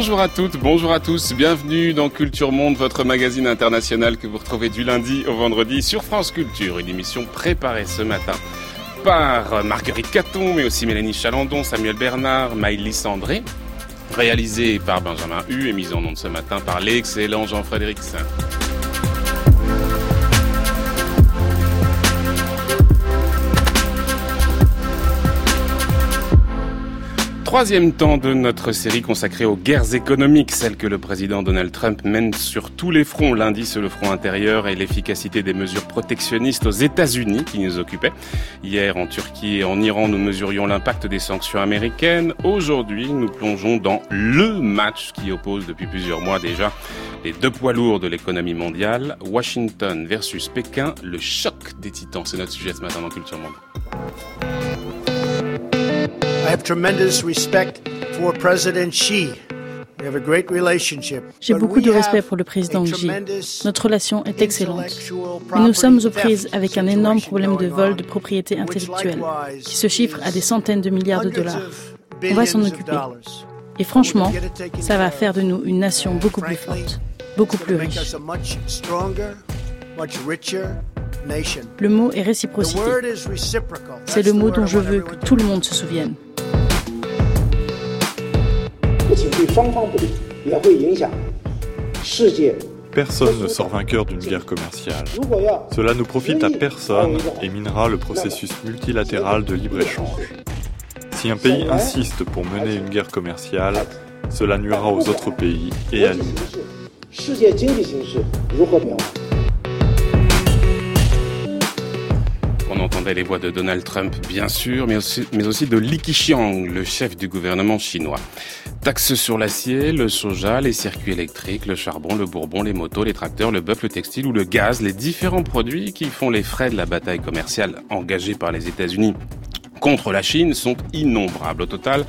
Bonjour à toutes, bonjour à tous, bienvenue dans Culture Monde, votre magazine international que vous retrouvez du lundi au vendredi sur France Culture, une émission préparée ce matin par Marguerite Caton, mais aussi Mélanie Chalandon, Samuel Bernard, Maïlis André, réalisée par Benjamin Hu et mise en onde ce matin par l'excellent Jean-Frédéric Saint. Troisième temps de notre série consacrée aux guerres économiques, celles que le président Donald Trump mène sur tous les fronts. Lundi, sur le front intérieur et l'efficacité des mesures protectionnistes aux États-Unis qui nous occupaient. Hier, en Turquie et en Iran, nous mesurions l'impact des sanctions américaines. Aujourd'hui, nous plongeons dans le match qui oppose depuis plusieurs mois déjà les deux poids lourds de l'économie mondiale, Washington versus Pékin, le choc des titans. C'est notre sujet ce matin dans Culture Monde. J'ai beaucoup de respect pour le président Xi. Notre relation est excellente. Mais nous sommes aux prises avec un énorme problème de vol de propriété intellectuelle qui se chiffre à des centaines de milliards de dollars. On va s'en occuper. Et franchement, ça va faire de nous une nation beaucoup plus forte, beaucoup plus riche. Le mot est réciprocité. C'est le mot dont je veux que tout le monde se souvienne. Personne ne sort vainqueur d'une guerre commerciale. Cela ne profite à personne et minera le processus multilatéral de libre-échange. Si un pays insiste pour mener une guerre commerciale, cela nuira aux autres pays et à lui. On entendait les voix de Donald Trump, bien sûr, mais aussi, de Li Keqiang, le chef du gouvernement chinois. Taxes sur l'acier, le soja, les circuits électriques, le charbon, le bourbon, les motos, les tracteurs, le bœuf, le textile ou le gaz, les différents produits qui font les frais de la bataille commerciale engagée par les États-Unis contre la Chine sont innombrables. Au total,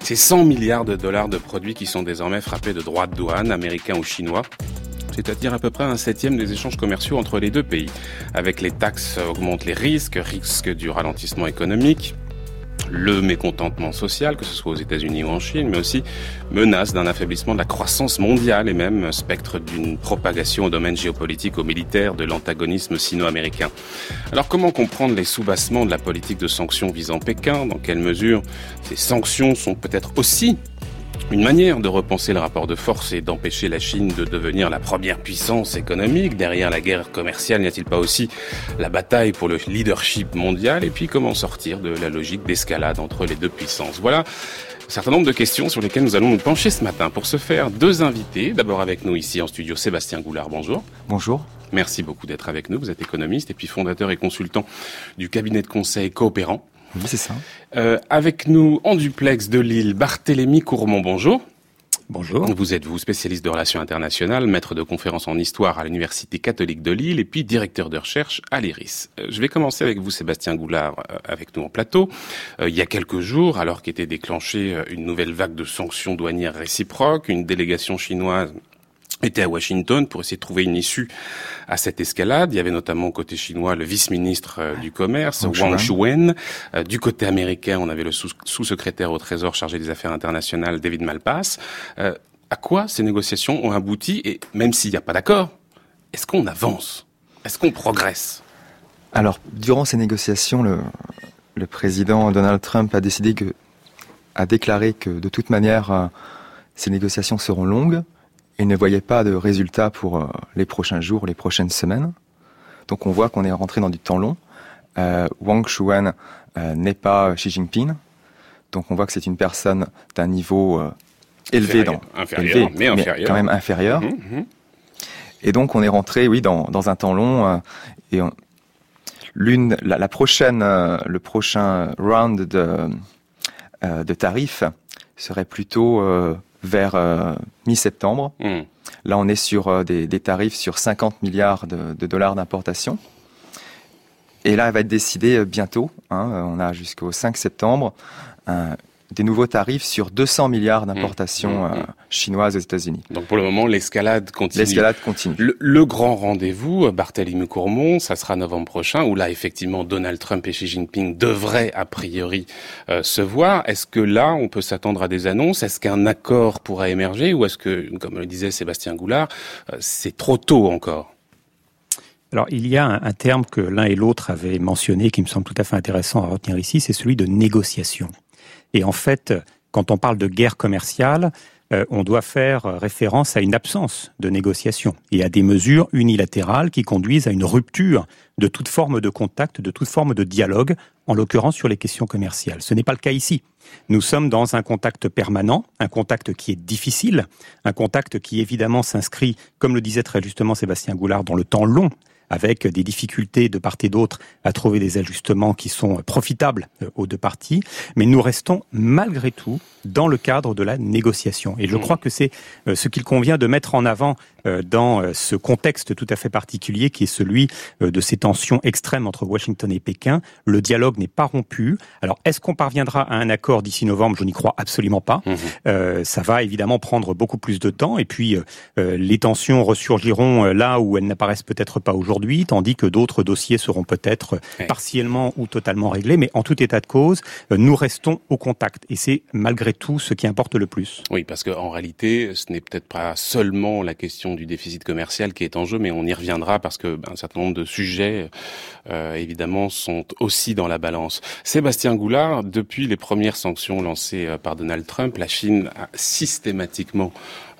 c'est 100 milliards de dollars de produits qui sont désormais frappés de droits de douane, américains ou chinois c'est-à-dire à peu près un septième des échanges commerciaux entre les deux pays. Avec les taxes augmentent les risques, risques du ralentissement économique, le mécontentement social, que ce soit aux États-Unis ou en Chine, mais aussi menace d'un affaiblissement de la croissance mondiale et même spectre d'une propagation au domaine géopolitique, au militaire, de l'antagonisme sino-américain. Alors comment comprendre les soubassements de la politique de sanctions visant Pékin? Dans quelle mesure ces sanctions sont peut-être aussi une manière de repenser le rapport de force et d'empêcher la Chine de devenir la première puissance économique. Derrière la guerre commerciale, n'y a-t-il pas aussi la bataille pour le leadership mondial? Et puis comment sortir de la logique d'escalade entre les deux puissances? Voilà un certain nombre de questions sur lesquelles nous allons nous pencher ce matin. Pour ce faire, deux invités. D'abord avec nous ici en studio, Sébastien Goulard. Bonjour. Bonjour. Merci beaucoup d'être avec nous. Vous êtes économiste et puis fondateur et consultant du cabinet de conseil coopérant. Oui, c'est ça. Euh, avec nous en duplex de Lille, Barthélémy Courmont, bonjour. Bonjour. Vous êtes, vous, spécialiste de relations internationales, maître de conférences en histoire à l'Université catholique de Lille et puis directeur de recherche à l'IRIS. Euh, je vais commencer avec vous, Sébastien Goulard, euh, avec nous en plateau. il y a quelques jours, alors qu'était déclenchée une nouvelle vague de sanctions douanières réciproques, une délégation chinoise était à Washington pour essayer de trouver une issue à cette escalade. Il y avait notamment côté chinois le vice-ministre euh, du commerce, Wang Shuwen. Euh, du côté américain, on avait le sous-secrétaire au Trésor chargé des affaires internationales, David Malpass. Euh, à quoi ces négociations ont abouti? Et même s'il n'y a pas d'accord, est-ce qu'on avance? Est-ce qu'on progresse? Alors, durant ces négociations, le, le, président Donald Trump a décidé que, a déclaré que de toute manière, ces négociations seront longues il ne voyait pas de résultats pour euh, les prochains jours, les prochaines semaines. Donc on voit qu'on est rentré dans du temps long. Euh, Wang Shuan euh, n'est pas Xi Jinping. Donc on voit que c'est une personne d'un niveau élevé, dans, inférieur, mais, inférieur. quand même inférieur. Mmh, mmh. Et donc on est rentré, oui, dans, dans un temps long. et l'une, la, prochaine, le prochain round de, de tarifs serait plutôt vers euh, mi-septembre. Hmm. Là, on est sur euh, des, tarifs sur 50 milliards de, dollars d'importation. Et là, elle va être décidée euh, bientôt. Hein, on a jusqu'au 5 septembre des nouveaux tarifs sur 200 milliards d'importations mmh, mmh, mmh. chinoises aux États-Unis. Donc pour le moment, l'escalade continue. L'escalade continue. Le, grand rendez-vous, Barthélemy Courmont, ça sera novembre prochain, où là, effectivement, Donald Trump et Xi Jinping devraient, a priori, se voir. Est-ce que là, on peut s'attendre à des annonces? Est-ce qu'un accord pourra émerger? Ou est-ce que, comme le disait Sébastien Goulard, c'est trop tôt encore? Alors, il y a un, terme que l'un et l'autre avaient mentionné qui me semble tout à fait intéressant à retenir ici, c'est celui de négociation. Et en fait, quand on parle de guerre commerciale, euh, on doit faire référence à une absence de négociation et à des mesures unilatérales qui conduisent à une rupture de toute forme de contact, de toute forme de dialogue, en l'occurrence sur les questions commerciales. Ce n'est pas le cas ici. Nous sommes dans un contact permanent, un contact qui est difficile, un contact qui évidemment s'inscrit, comme le disait très justement Sébastien Goulard, dans le temps long, avec des difficultés de part et d'autre à trouver des ajustements qui sont profitables euh, aux deux parties, mais nous restons malgré tout dans le cadre de la négociation. Et je mmh. crois que c'est euh, ce qu'il convient de mettre en avant dans ce contexte tout à fait particulier qui est celui de ces tensions extrêmes entre Washington et Pékin. Le dialogue n'est pas rompu. Alors, est-ce qu'on parviendra à un accord d'ici novembre? Je n'y crois absolument pas. Mmh. ça va évidemment prendre beaucoup plus de temps. Et puis, les tensions ressurgiront là où elles n'apparaissent peut-être pas aujourd'hui tandis que d'autres dossiers seront peut-être partiellement ou totalement réglés. Mais en tout état de cause, euh, nous restons au contact. Et c'est malgré tout ce qui importe le plus. Oui, parce qu'en réalité, ce n'est peut-être pas seulement la question du déficit commercial qui est en jeu, mais on y reviendra parce que ben, un certain nombre de sujets, euh, évidemment, sont aussi dans la balance. Sébastien Goulard, depuis les premières sanctions lancées euh, par Donald Trump, la Chine a systématiquement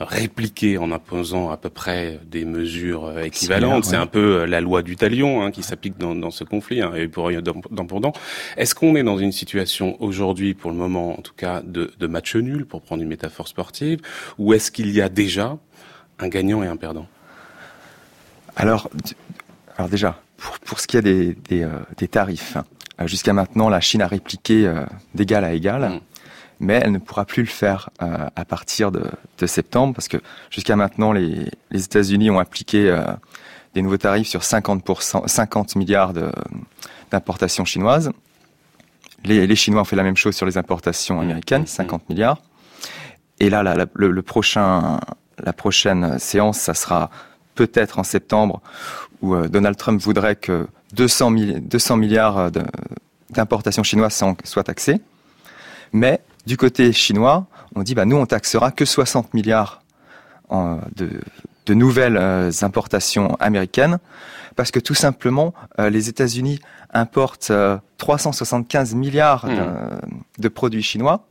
répliqué en imposant à peu près des mesures euh, équivalentes. C'est un peu euh, la loi du talion hein, qui s'applique dans, dans, ce conflit, hein, et pour dans Est-ce qu'on est dans une situation aujourd'hui, pour le moment en tout cas, de, de match nul, pour prendre une métaphore sportive, ou est-ce qu'il y a déjà un gagnant et un perdant alors, alors déjà, pour, pour ce qui est des, des, euh, des tarifs, hein, jusqu'à maintenant, la Chine a répliqué d'égal à égal. Mmh mais elle ne pourra plus le faire euh, à partir de, de, septembre parce que jusqu'à maintenant, les, les États-Unis ont appliqué euh, des nouveaux tarifs sur 50%, 50 milliards d'importations chinoises. Les, les, Chinois ont fait la même chose sur les importations mmh. américaines, 50 mmh. milliards. Et là, le, le, prochain, la prochaine séance, ça sera peut-être en septembre, où euh, Donald Trump voudrait que 200, 200 milliards d'importations chinoises soient taxées. Mais du côté chinois, on dit bah nous on taxera que 60 milliards de, nouvelles euh, importations américaines parce que tout simplement euh, les États-Unis importent 375 euh, milliards mmh. de produits chinois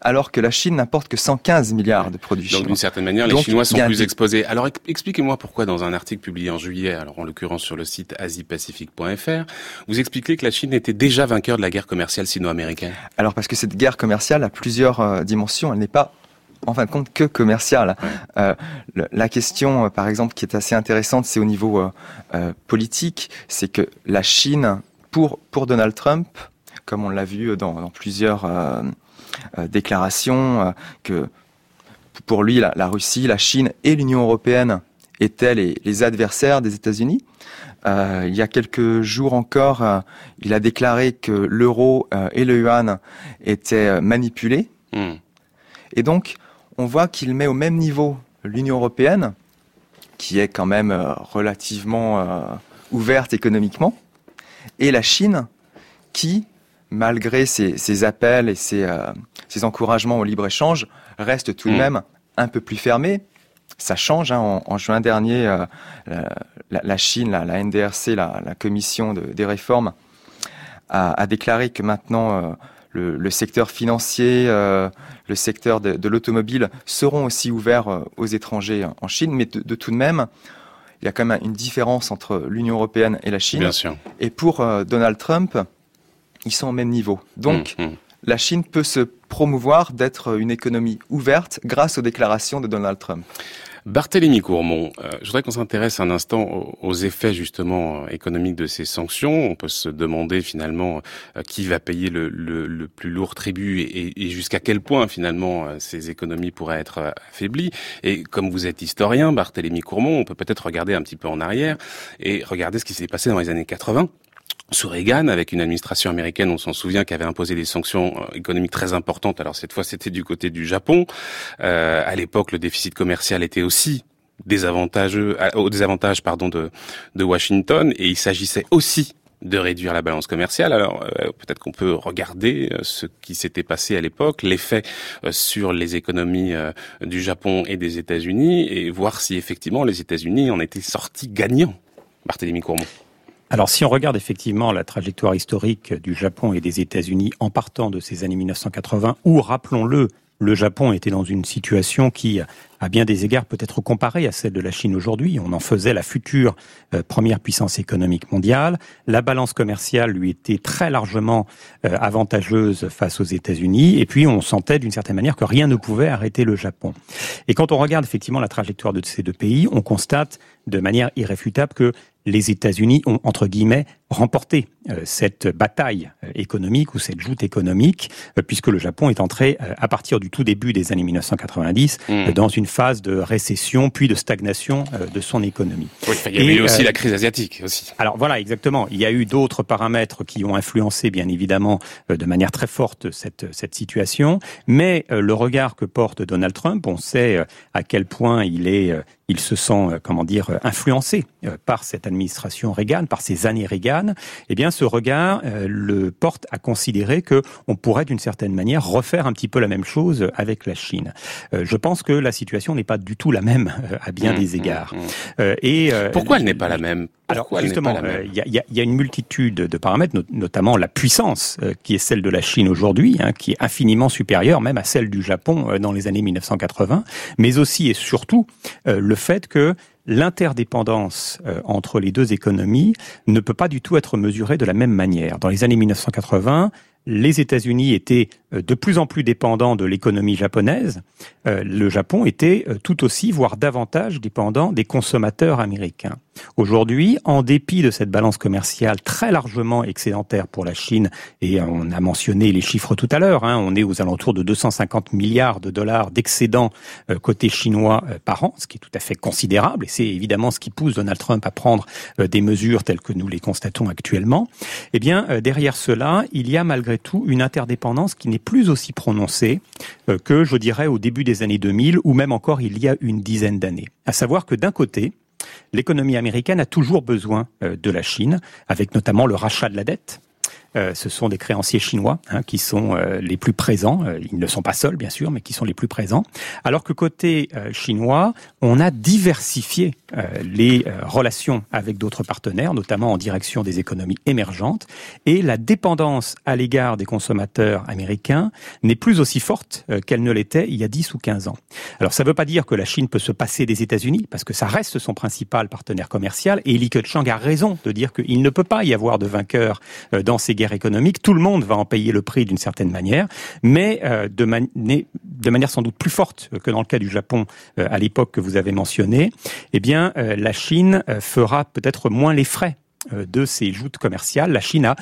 alors que la Chine n'importe que 115 milliards de produits chinois. Donc d'une certaine manière, les Chinois sont plus exposés. Alors expliquez-moi pourquoi dans un article publié en juillet, alors en l'occurrence sur le site asiepacifique.fr, vous expliquez que la Chine était déjà vainqueur de la guerre commerciale sino-américaine. Alors parce que cette guerre commerciale a plusieurs euh, dimensions, elle n'est pas en fin de compte que commerciale. Euh, la question, euh, par exemple, qui est assez intéressante, c'est au niveau politique, c'est que la Chine, pour, pour Donald Trump, comme on l'a vu dans, dans plusieurs déclaration euh, que pour lui, la, Russie, la Chine et l'Union européenne étaient les, adversaires des États-Unis. Euh, il y a quelques jours encore, il a déclaré que l'euro et le yuan étaient manipulés. Hmm. Et donc, on voit qu'il met au même niveau l'Union européenne, qui est quand même relativement ouverte économiquement, et la Chine, qui malgré ces, appels et ces, euh, ces, encouragements au libre-échange, reste tout de mm. même un peu plus fermé. Ça change. Hein. En, juin dernier, euh, la, Chine, la, la NDRC, la, commission des réformes, a, déclaré que maintenant euh, le, secteur financier, le secteur de, l'automobile seront aussi ouverts aux étrangers en Chine. Mais de, tout de même, il y a quand même une différence entre l'Union européenne et la Chine. Bien sûr. Et pour Donald Trump, ils sont au même niveau. Donc, mmh, mmh. la Chine peut se promouvoir d'être une économie ouverte grâce aux déclarations de Donald Trump. Barthélemy Courmont, euh, je voudrais qu'on s'intéresse un instant aux, effets justement économiques de ces sanctions. On peut se demander finalement euh, qui va payer le, le, plus lourd tribut et, et jusqu'à quel point finalement euh, ces économies pourraient être affaiblies. Et comme vous êtes historien, Barthélemy Courmont, on peut peut-être regarder un petit peu en arrière et regarder ce qui s'est passé dans les années 80 sous Reagan, avec une administration américaine, on s'en souvient, qui avait imposé des sanctions euh, économiques très importantes. Alors cette fois, c'était du côté du Japon. Euh, à l'époque, le déficit commercial était aussi désavantageux, au désavantage pardon de, de Washington, et il s'agissait aussi de réduire la balance commerciale. Alors euh, peut-être qu'on peut regarder ce qui s'était passé à l'époque, l'effet sur les économies du Japon et des États-Unis, et voir si effectivement les États-Unis en étaient sortis gagnants. Barthélémy Courmont. Alors si on regarde effectivement la trajectoire historique du Japon et des États-Unis en partant de ces années 1980, où, rappelons-le, le Japon était dans une situation qui, à bien des égards, peut être comparée à celle de la Chine aujourd'hui. On en faisait la future euh, première puissance économique mondiale. La balance commerciale lui était très largement euh, avantageuse face aux États-Unis. Et puis, on sentait d'une certaine manière que rien ne pouvait arrêter le Japon. Et quand on regarde effectivement la trajectoire de ces deux pays, on constate de manière irréfutable que les États-Unis ont, entre guillemets, remporté euh, cette bataille euh, économique ou cette joute économique, euh, puisque le Japon est entré, à partir du tout début des années 1990, mmh. dans une phase de récession, puis de stagnation de son économie. il y a eu aussi la crise asiatique. aussi. Alors voilà, exactement. Il y a eu d'autres paramètres qui ont influencé, bien évidemment, de manière très forte cette, cette situation, mais le regard que porte Donald Trump, on sait à quel point il est il se sent, comment dire, influencé par cette administration Reagan, par ces années Reagan, eh bien, ce regard euh, le porte à considérer que on pourrait, d'une certaine manière, refaire un petit peu la même chose avec la Chine. Euh, je pense que la situation n'est pas du tout la même euh, à bien mmh, des mmh, égards. Mmh. et pourquoi elle n'est pas la même? Alors justement, il y, a, y, a, une multitude de paramètres, notamment la puissance qui est celle de la Chine aujourd'hui, hein, qui est infiniment supérieure même à celle du Japon dans les années 1980, mais aussi et surtout le fait que l'interdépendance euh, entre les deux économies ne peut pas du tout être mesurée de la même manière. Dans les années 1980, les États-Unis étaient euh, de plus en plus dépendants de l'économie japonaise. Euh, le Japon était tout aussi, voire davantage, dépendant des consommateurs américains. Aujourd'hui, en dépit de cette balance commerciale très largement excédentaire pour la Chine, et on a mentionné les chiffres tout à l'heure, hein, on est aux alentours de 250 milliards de dollars d'excédent euh, côté chinois euh, par an, ce qui est tout à fait considérable, et c'est évidemment ce qui pousse Donald Trump à prendre euh, des mesures telles que nous les constatons actuellement. Eh bien, derrière cela, il y a malgré tout une interdépendance qui n'est plus aussi prononcée que, je dirais, au début des années 2000, ou même encore il y a une dizaine d'années. À savoir que d'un côté, l'économie américaine a toujours besoin euh, de la Chine, avec notamment le rachat de la dette. Euh, ce sont des créanciers chinois hein, qui sont euh, les plus présents. ils ne sont pas seuls, bien sûr, mais qui sont les plus présents. Alors que côté chinois, on a diversifié les relations avec d'autres partenaires, notamment en direction des économies émergentes, et la dépendance à l'égard des consommateurs américains n'est plus aussi forte qu'elle ne l'était il y a 10 ou 15 ans. Alors ça ne veut pas dire que la Chine peut se passer des États-Unis, parce que ça reste son principal partenaire commercial, et Li Keqiang a raison de dire qu'il ne peut pas y avoir de vainqueur euh, dans ces guerres économiques. Tout le monde va en payer le prix d'une certaine manière, mais euh, de, manière sans doute plus forte que dans le cas du Japon euh, à l'époque que vous avez mentionné. Eh bien, la Chine fera peut-être moins les frais de ces joutes commerciales. La Chine a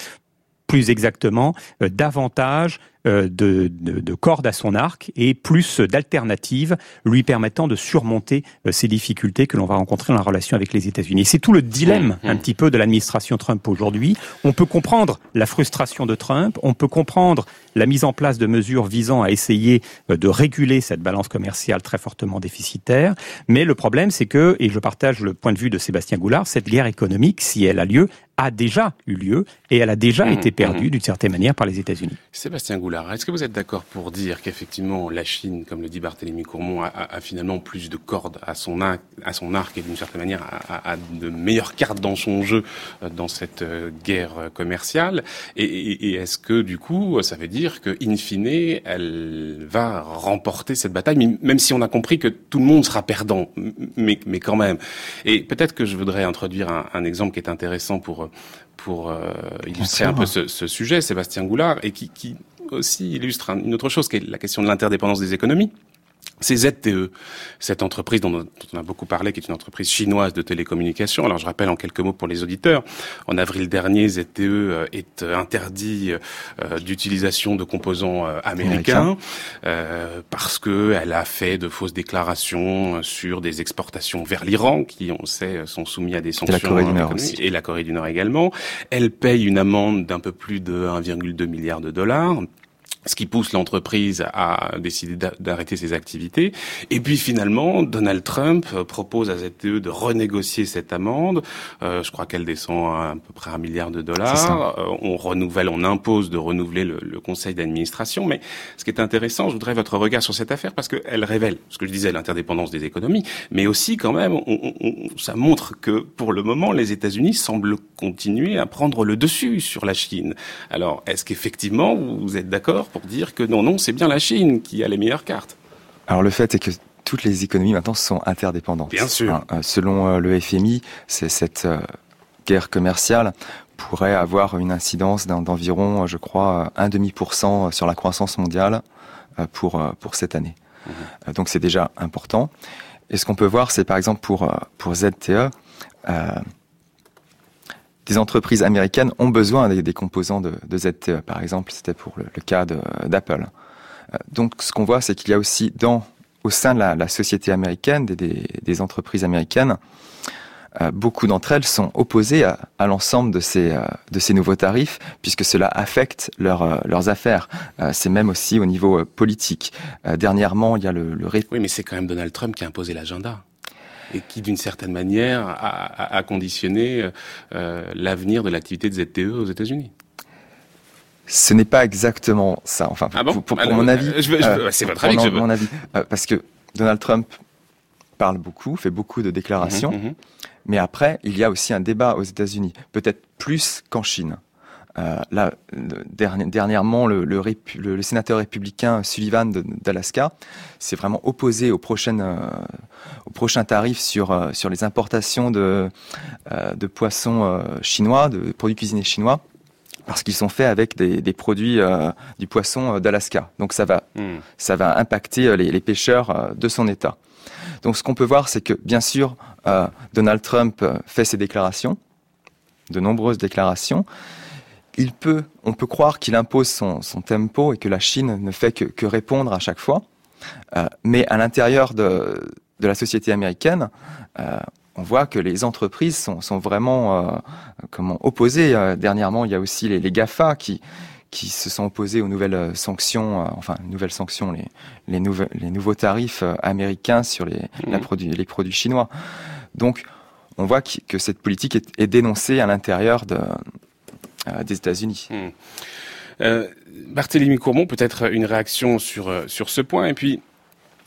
plus exactement davantage euh, de, de, cordes à son arc et plus d'alternatives lui permettant de surmonter euh, ces difficultés que l'on va rencontrer dans la relation avec les États-Unis. C'est tout le dilemme mmh, mmh. un petit peu de l'administration Trump aujourd'hui. On peut comprendre la frustration de Trump, on peut comprendre la mise en place de mesures visant à essayer euh, de réguler cette balance commerciale très fortement déficitaire, mais le problème c'est que, et je partage le point de vue de Sébastien Goulard, cette guerre économique, si elle a lieu, a déjà eu lieu et elle a déjà mmh, été perdue d'une certaine manière par les États-Unis. Sébastien Goulard, est-ce que vous êtes d'accord pour dire qu'effectivement la Chine, comme le dit Barthélemy Courmont, a, finalement plus de cordes à son arc, à son arc et d'une certaine manière a, de meilleures cartes dans son jeu euh, dans cette euh, guerre commerciale? Et, est-ce que du coup ça veut dire que in fine elle va remporter cette bataille, même si on a compris que tout le monde sera perdant, mais, mais quand même. Et peut-être que je voudrais introduire un, un exemple qui est intéressant pour pour euh, illustrer un peu ce, ce, sujet, Sébastien Goulard, et qui, qui aussi illustre une autre chose, qui est la question de l'interdépendance des économies. C'est ZTE, cette entreprise dont on a beaucoup parlé, qui est une entreprise chinoise de télécommunications. Alors je rappelle en quelques mots pour les auditeurs, en avril dernier, ZTE euh, est euh, interdit euh, d'utilisation de composants américains parce que elle a fait de fausses déclarations sur des exportations vers l'Iran, qui on sait sont soumis à des sanctions et la Corée du Nord et la Corée du Nord également. Elle paye une amende d'un peu plus de 1,2 milliard de dollars ce qui pousse l'entreprise à décider d'arrêter ses activités. Et puis finalement, Donald Trump propose à ZTE de renégocier cette amende. Euh, je crois qu'elle descend à, à peu près un milliard de dollars. Euh, on renouvelle, on impose de renouveler le, le conseil d'administration. Mais ce qui est intéressant, je voudrais votre regard sur cette affaire parce qu'elle révèle, ce que je disais, l'interdépendance des économies, mais aussi quand même, on, on, ça montre que pour le moment, les États-Unis semblent continuer à prendre le dessus sur la Chine. Alors, est-ce qu'effectivement, vous êtes d'accord pour dire que non, non, c'est bien la Chine qui a les meilleures cartes. Alors le fait est que toutes les économies maintenant sont interdépendantes. Bien sûr. Hein, euh, selon euh, le FMI, c'est cette euh, guerre commerciale pourrait avoir une incidence d'environ, je crois, un demi pour cent sur la croissance mondiale pour pour cette année. Mhm. Donc c'est déjà important. Et ce qu'on peut voir, c'est par exemple pour pour ZTE, des entreprises américaines ont besoin des, composants de, ZTE. Par exemple, c'était pour le, cas d'Apple. Euh, donc, ce qu'on voit, c'est qu'il y a aussi dans, au sein de la, société américaine, des, entreprises américaines, euh, beaucoup d'entre elles sont opposées à, l'ensemble de ces, euh, de ces nouveaux tarifs, puisque cela affecte leurs affaires. c'est même aussi au niveau politique. dernièrement, il y a le, le... Oui, mais c'est quand même Donald Trump qui a imposé l'agenda et qui, d'une certaine manière, a, a conditionné euh, l'avenir de l'activité de ZTE aux États-Unis. Ce n'est pas exactement ça. Enfin, ah bon? pour, mon avis, euh, c'est votre avis que je veux. Mon avis, euh, parce que Donald Trump parle beaucoup, fait beaucoup de déclarations, mhm, mhm. mais après, il y a aussi un débat aux États-Unis, peut-être plus qu'en Chine. Euh, là, dernièrement, le, le, sénateur républicain Sullivan d'Alaska s'est vraiment opposé aux prochaines, euh, aux prochains tarifs sur euh, sur les importations de de poissons chinois, de produits cuisinés chinois parce qu'ils sont faits avec des, des produits du poisson d'Alaska. Donc ça va, hmm. ça va impacter les, les, pêcheurs de son État. Donc ce qu'on peut voir, c'est que bien sûr, Donald Trump fait ses déclarations, de nombreuses déclarations, il peut, on peut croire qu'il impose son, tempo et que la Chine ne fait que, répondre à chaque fois. Euh, mais à l'intérieur de, la société américaine, euh, on voit que les entreprises sont, vraiment euh, comment opposées. dernièrement, il y a aussi les, GAFA qui qui se sont opposés aux nouvelles sanctions, enfin nouvelles sanctions, les, les, les nouveaux tarifs américains sur les, mmh. produits, les produits chinois. Donc, on voit que, cette politique est dénoncée à l'intérieur de, euh, des États-Unis. Hmm. Euh, Barthélémy Courmont, peut-être une réaction sur, euh, sur ce point, et puis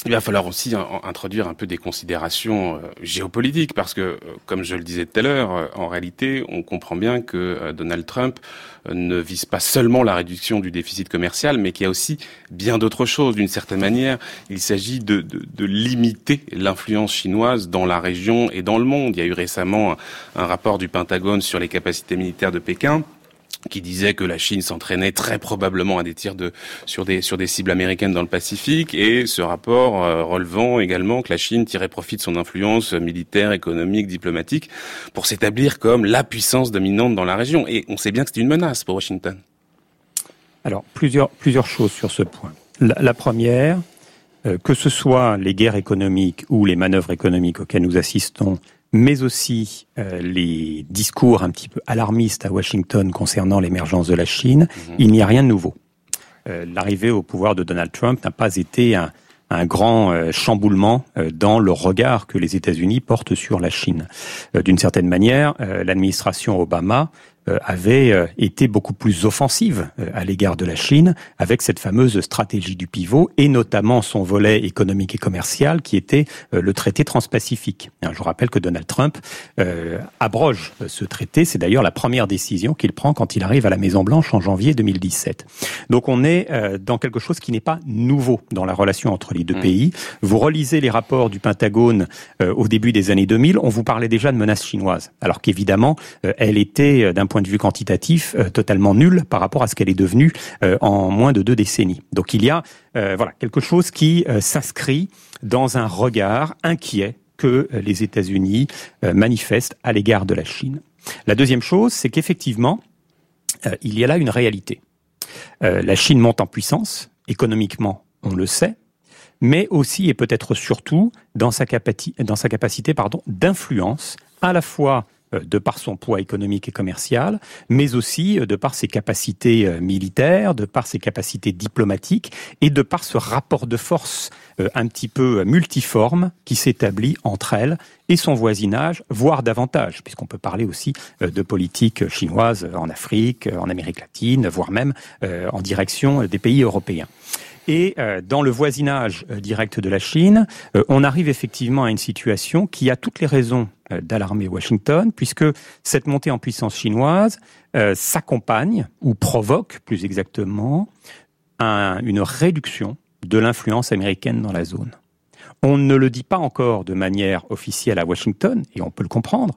il va falloir aussi introduire un peu des considérations géopolitiques parce que, comme je le disais tout à l'heure, en réalité, on comprend bien que Donald Trump ne vise pas seulement la réduction du déficit commercial, mais qu'il y a aussi bien d'autres choses. D'une certaine manière, il s'agit de, de, limiter l'influence chinoise dans la région et dans le monde. Il y a eu récemment un rapport du Pentagone sur les capacités militaires de Pékin qui disait que la Chine s'entraînait très probablement à des tirs sur des sur des cibles américaines dans le Pacifique et ce rapport euh, relevant également que la Chine tirait profit de son influence militaire, économique, diplomatique pour s'établir comme la puissance dominante dans la région et on sait bien que c'est une menace pour Washington. Alors plusieurs plusieurs choses sur ce point. La, première, euh, que ce soit les guerres économiques ou les manœuvres économiques auxquelles nous assistons mais aussi euh, les discours un petit peu alarmistes à Washington concernant l'émergence de la Chine, mhm. il n'y a rien de nouveau. Euh, l'arrivée au pouvoir de Donald Trump n'a pas été un, un grand euh, chamboulement dans le regard que les États-Unis portent sur la Chine. D'une certaine manière, l'administration Obama euh, avait euh, été beaucoup plus offensive euh, à l'égard de la Chine avec cette fameuse stratégie du pivot et notamment son volet économique et commercial qui était le traité transpacifique. Je vous rappelle que Donald Trump abroge ce traité. C'est d'ailleurs la première décision qu'il prend quand il arrive à la Maison Blanche en janvier 2017. Donc on est dans quelque chose qui n'est pas nouveau dans la relation entre les deux mmh. pays. Vous relisez les rapports du Pentagone au début des années 2000, on vous parlait déjà de menaces chinoises, alors qu'évidemment elle était d'un point de vue quantitatif totalement nulle par rapport à ce qu'elle est devenue en moins de deux décennies. Donc il y a voilà quelque chose qui s'inscrit dans un regard inquiet que les États-Unis manifestent à l'égard de la Chine. La deuxième chose, c'est qu'effectivement, il y a là une réalité. la Chine monte en puissance, économiquement, on le sait, mais aussi et peut-être surtout dans sa, capacité d'influence à la fois euh, de par son poids économique et commercial, mais aussi euh, de par ses capacités euh, militaires, de par ses capacités diplomatiques et de par ce rapport de force un petit peu multiforme qui s'établit entre elle et son voisinage, voire davantage, puisqu'on peut parler aussi de politique chinoise en Afrique, en Amérique latine, voire même en direction des pays européens. Et euh, dans le voisinage euh, direct de la Chine, euh, on arrive effectivement à une situation qui a toutes les raisons d'alarmer Washington, puisque cette montée en puissance chinoise s'accompagne, ou provoque plus exactement, une réduction de l'influence américaine dans la zone. On ne le dit pas encore de manière officielle à Washington, et on peut le comprendre,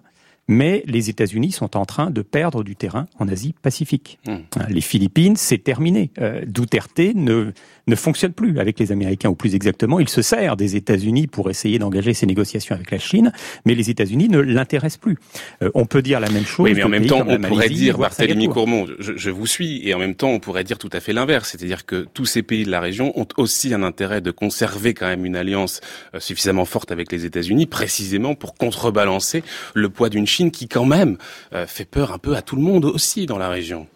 mais les États-Unis sont en train de perdre du terrain en Asie-Pacifique. Hmm. Hein, les Philippines, c'est terminé. Euh, Duterte ne, ne fonctionne plus avec les Américains, ou plus exactement, il se sert des États-Unis pour essayer d'engager ses négociations avec la Chine, mais les États-Unis ne l'intéressent plus. Euh, on peut dire la même chose. Oui, mais en même temps, on pourrait dire, Barthélemy Courmont, je, je, vous suis, et en même temps, on pourrait dire tout à fait l'inverse, c'est-à-dire que tous ces pays de la région ont aussi un intérêt de conserver quand même une alliance euh, suffisamment forte avec les États-Unis, précisément pour contrebalancer le poids d'une Chine qui quand même euh, fait peur un peu à tout le monde aussi dans la région.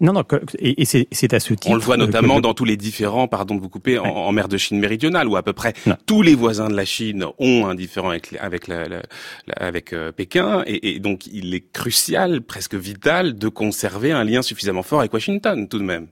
Non, non, et, c'est à ce titre. On le voit notamment dans tous les différents, pardon de vous couper, en, mer de Chine méridionale, où à peu près tous les voisins de la Chine ont un différent avec, avec, avec euh, Pékin, et, et, donc il est crucial, presque vital, de conserver un lien suffisamment fort avec Washington, tout de même.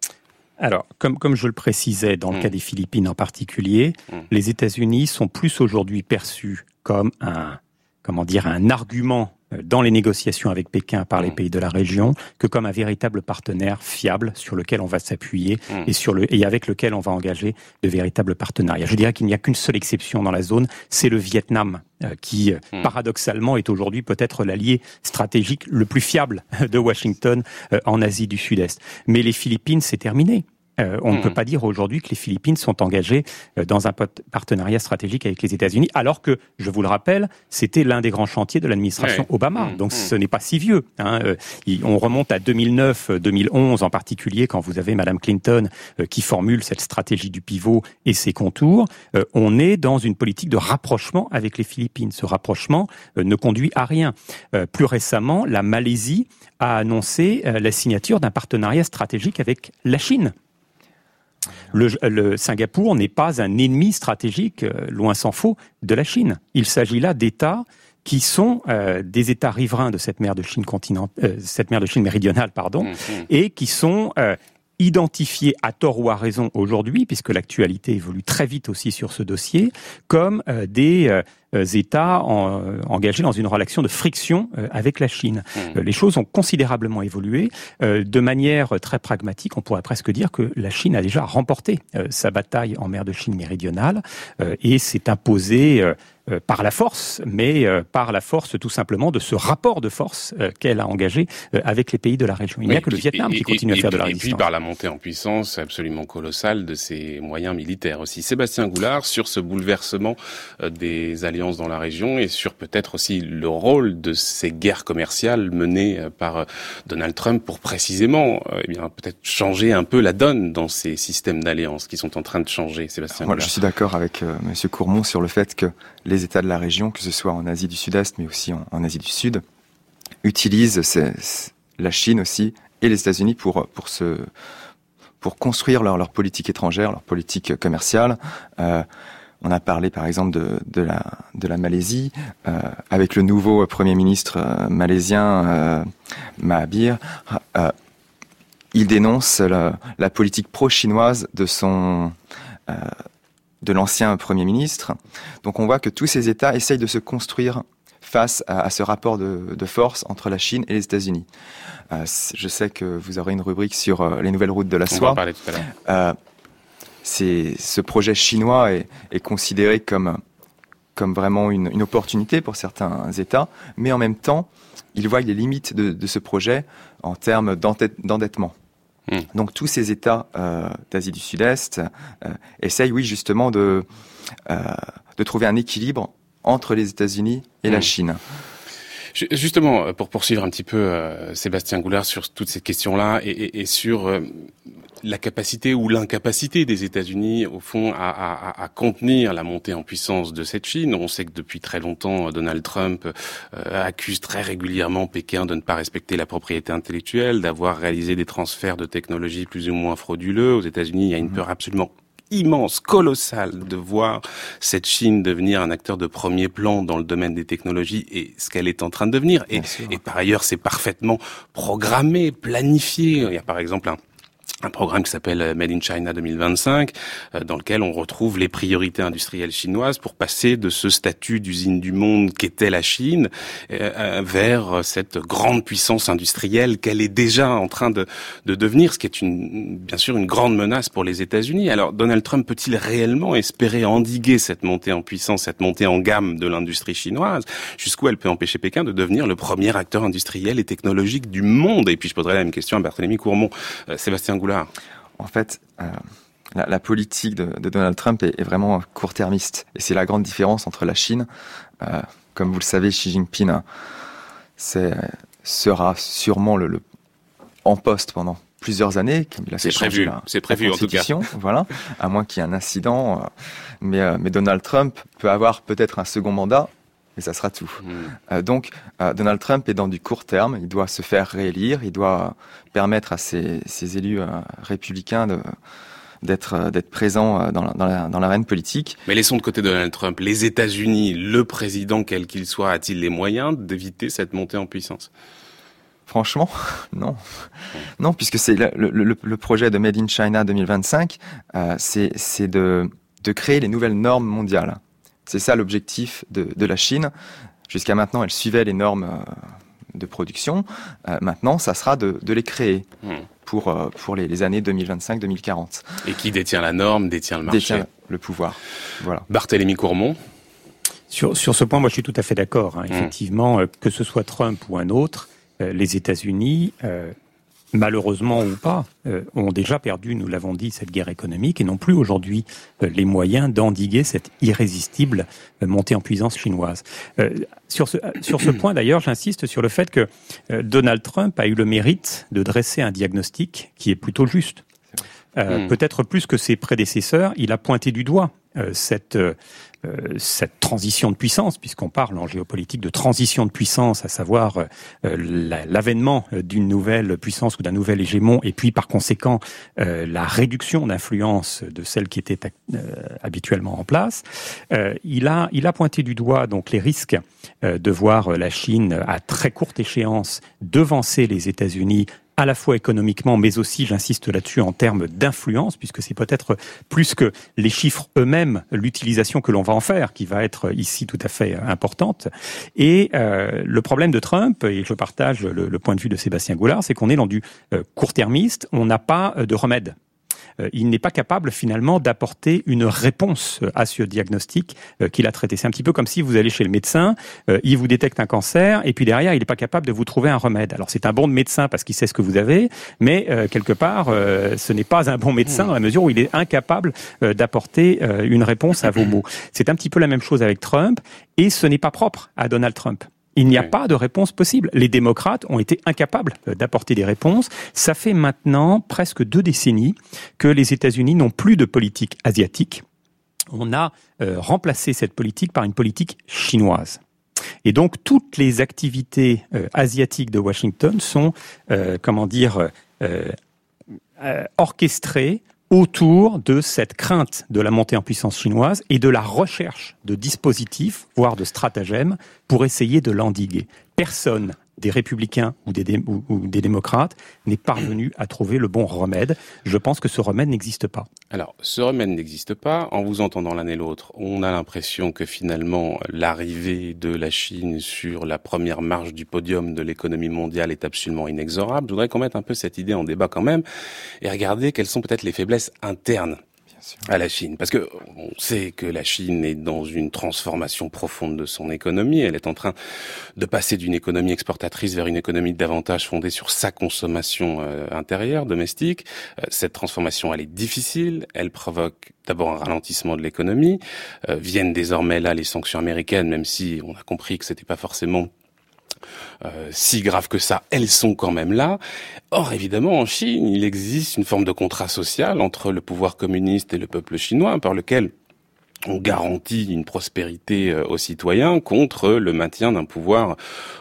Alors, comme, comme je le précisais dans le mm. cas des Philippines en particulier, mm. les États-Unis sont plus aujourd'hui perçus comme un, comment dire, un argument euh, dans les négociations avec Pékin par les mm. pays de la région que comme un véritable partenaire fiable sur lequel on va s'appuyer mm. et sur le et avec lequel on va engager de véritables partenariats. Je dirais qu'il n'y a qu'une seule exception dans la zone, c'est le Vietnam euh, qui euh, mm. paradoxalement est aujourd'hui peut-être l'allié stratégique le plus fiable de Washington en Asie du Sud-Est. Mais les Philippines, c'est terminé. Euh, on ne peut hmm. pas dire aujourd'hui que les Philippines sont engagées euh, dans un partenariat stratégique avec les États-Unis, alors que, je vous le rappelle, c'était l'un des grands chantiers de l'administration Obama. Hmm. Donc hmm. ce n'est pas si vieux. Hein. Euh, on remonte à 2009, 2011 en particulier, quand vous avez Madame Clinton qui formule cette stratégie du pivot et ses contours. on est dans une politique de rapprochement avec les Philippines. Ce rapprochement ne conduit à rien. plus récemment, la Malaisie a annoncé la signature d'un partenariat stratégique avec la Chine. Le, Singapour n'est pas un ennemi stratégique, euh, loin s'en faut, de la Chine. Il s'agit là d'États qui sont euh, des États riverains de cette mer de Chine euh, cette mer de Chine méridionale, pardon, mmh, mmh. et qui sont identifiés à tort ou à raison aujourd'hui, puisque l'actualité évolue très vite aussi sur ce dossier, comme des euh, États euh, engagés dans une relation de friction euh, avec la Chine. Mmh. Les choses ont considérablement évolué. De manière très pragmatique, on pourrait presque dire que la Chine a déjà remporté sa bataille en mer de Chine méridionale et s'est imposée euh, par la force, mais euh, par la force tout simplement de ce rapport de force euh, qu'elle a engagé avec les pays de la région. Il n'y a que le Vietnam qui continue à faire de la résistance. Et puis par la montée en puissance absolument colossale de ses moyens militaires aussi. Sébastien Goulard, sur ce bouleversement des alliances dans la région et sur peut-être aussi le rôle de ces guerres commerciales menées par Donald Trump pour précisément eh bien peut-être changer un peu la donne dans ces systèmes d'alliances qui sont en train de changer. Sébastien Moi, je suis d'accord avec Monsieur Courmont sur le fait que les États de la région, que ce soit en Asie du Sud-Est, mais aussi en, Asie du Sud, utilisent la Chine aussi et les États-Unis pour, pour, se, pour construire leur, leur politique étrangère, leur politique commerciale. Euh, on a parlé par exemple de, de, la, de la Malaisie, euh, avec le nouveau Premier ministre euh, malaisien euh, Mahabir. Il dénonce la politique pro-chinoise de son de l'ancien Premier ministre. Donc on voit que tous ces États essayent de se construire face à, ce rapport de, force entre la Chine et les États-Unis. Euh, je sais que vous aurez une rubrique sur euh, les nouvelles routes de la soie. On va en parler tout à l'heure. Euh, ce projet chinois est, considéré comme comme vraiment une, une, opportunité pour certains États, mais en même temps, il voit les limites de, de ce projet en termes d'endettement. Hmm. Donc tous ces États euh, d'Asie du Sud-Est euh, essayent, oui, justement, de, euh, de trouver un équilibre entre les États-Unis et la hmm. Chine. Justement, pour poursuivre un petit peu euh, Sébastien Goulard sur toutes ces questions-là et, et, et, sur euh, la capacité ou l'incapacité des États-Unis, au fond, à, à, à, contenir la montée en puissance de cette Chine. On sait que depuis très longtemps, Donald Trump euh, accuse très régulièrement Pékin de ne pas respecter la propriété intellectuelle, d'avoir réalisé des transferts de technologies plus ou moins frauduleux. Aux États-Unis, il y a une mmh. peur absolument immense, colossal de voir cette Chine devenir un acteur de premier plan dans le domaine des technologies et ce qu'elle est en train de devenir. Et, et, par ailleurs, c'est parfaitement programmé, planifié. Il y a par exemple un un programme qui s'appelle euh, Made in China 2025, euh, dans lequel on retrouve les priorités industrielles chinoises pour passer de ce statut d'usine du monde qu'était la Chine euh, vers cette grande puissance industrielle qu'elle est déjà en train de, de, devenir, ce qui est une, bien sûr une grande menace pour les États-Unis. Alors Donald Trump peut-il réellement espérer endiguer cette montée en puissance, cette montée en gamme de l'industrie chinoise? Jusqu'où elle peut empêcher Pékin de devenir le premier acteur industriel et technologique du monde? Et puis je poserai la même question à Barthélemy Courmont, Sébastien Goulard en fait, euh, la, politique de, Donald Trump est, vraiment court-termiste. Et c'est la grande différence entre la Chine. Euh, comme vous le savez, Xi Jinping sera sûrement le, en poste pendant plusieurs années. C'est prévu, c'est prévu en tout cas. Voilà, à moins qu'il y ait un incident. Euh, mais, mais Donald Trump peut avoir peut-être un second mandat et ça sera tout. Hmm. Euh, donc, euh, Donald Trump est dans du court terme, il doit se faire réélire, il doit permettre à ses, élus euh, républicains de d'être d'être présents dans la, dans, l'arène politique. Mais laissons de côté Donald Trump. Les États-Unis, le président quel qu'il soit, a-t-il les moyens d'éviter cette montée en puissance? Franchement, non. Non, puisque c'est le, le, projet de Made in China 2025, c'est de, de créer les nouvelles normes mondiales. C'est ça l'objectif de, la Chine. Jusqu'à maintenant, elle suivait les normes euh, de production. Euh, maintenant, ça sera de, les créer. Hmm. Pour, euh, pour les, années 2025-2040. Et qui détient la norme, détient le marché Détient le pouvoir. Voilà. Barthélemy Courmont sur, sur ce point, moi je suis tout à fait d'accord. Hein. Hmm. Effectivement, que ce soit Trump ou un autre, les États-Unis malheureusement ou pas, euh, ont déjà perdu, nous l'avons dit, cette guerre économique et n'ont plus aujourd'hui euh, les moyens d'endiguer cette irrésistible euh, montée en puissance chinoise. sur, ce, sur ce point d'ailleurs, j'insiste sur le fait que Donald Trump a eu le mérite de dresser un diagnostic qui est plutôt juste. Hmm. Peut-être plus que ses prédécesseurs, il a pointé du doigt cette euh, cette transition de puissance, puisqu'on parle en géopolitique de transition de puissance, à savoir euh, l'avènement d'une nouvelle puissance ou d'un nouvel hégémon, et puis par conséquent euh, la réduction d'influence de celle qui était habituellement en place. il a il a pointé du doigt donc les risques de voir la Chine à très courte échéance devancer les États-Unis à la fois économiquement, mais aussi, j'insiste là-dessus, en termes d'influence, puisque c'est peut-être plus que les chiffres eux-mêmes, l'utilisation que l'on va en faire, qui va être ici tout à fait importante. Et euh, le problème de Trump, et je partage le, point de vue de Sébastien Goulard, c'est qu'on est dans du euh, court-termiste, on n'a pas de remède. Euh, il n'est pas capable finalement d'apporter une réponse à ce diagnostic euh, qu'il a traité. C'est un petit peu comme si vous allez chez le médecin, euh, il vous détecte un cancer et puis derrière il n'est pas capable de vous trouver un remède. Alors c'est un bon médecin parce qu'il sait ce que vous avez, mais quelque part ce n'est pas un bon médecin dans la mesure où il est incapable d'apporter une réponse à vos mots. C'est un petit peu la même chose avec Trump et ce n'est pas propre à Donald Trump. Il n'y a pas de réponse possible. Les démocrates ont été incapables euh, d'apporter des réponses. Ça fait maintenant presque deux décennies que les États-Unis n'ont plus de politique asiatique. On a euh, remplacé cette politique par une politique chinoise. Et donc toutes les activités euh, asiatiques de Washington sont, comment dire, orchestrées autour de cette crainte de la montée en puissance chinoise et de la recherche de dispositifs, voire de stratagèmes, pour essayer de l'endiguer. Personne des républicains ou des, démocrates n'est parvenu à trouver le bon remède. Je pense que ce remède n'existe pas. Alors, ce remède n'existe pas. En vous entendant l'un et l'autre, on a l'impression que finalement, l'arrivée de la Chine sur la première marche du podium de l'économie mondiale est absolument inexorable. Je voudrais qu'on mette un peu cette idée en débat quand même et regarder quelles sont peut-être les faiblesses internes à la Chine Parce que on sait que la Chine est dans une transformation profonde de son économie. Elle est en train de passer d'une économie exportatrice vers une économie davantage fondée sur sa consommation euh, intérieure, domestique. Euh, cette transformation, elle est difficile. Elle provoque d'abord un ralentissement de l'économie. Euh, viennent désormais là les sanctions américaines, même si on a compris que c'était pas forcément euh, si graves que ça, elles sont quand même là. Or, évidemment, en Chine, il existe une forme de contrat social entre le pouvoir communiste et le peuple chinois, par lequel on garantit une prospérité euh, aux citoyens contre le maintien d'un pouvoir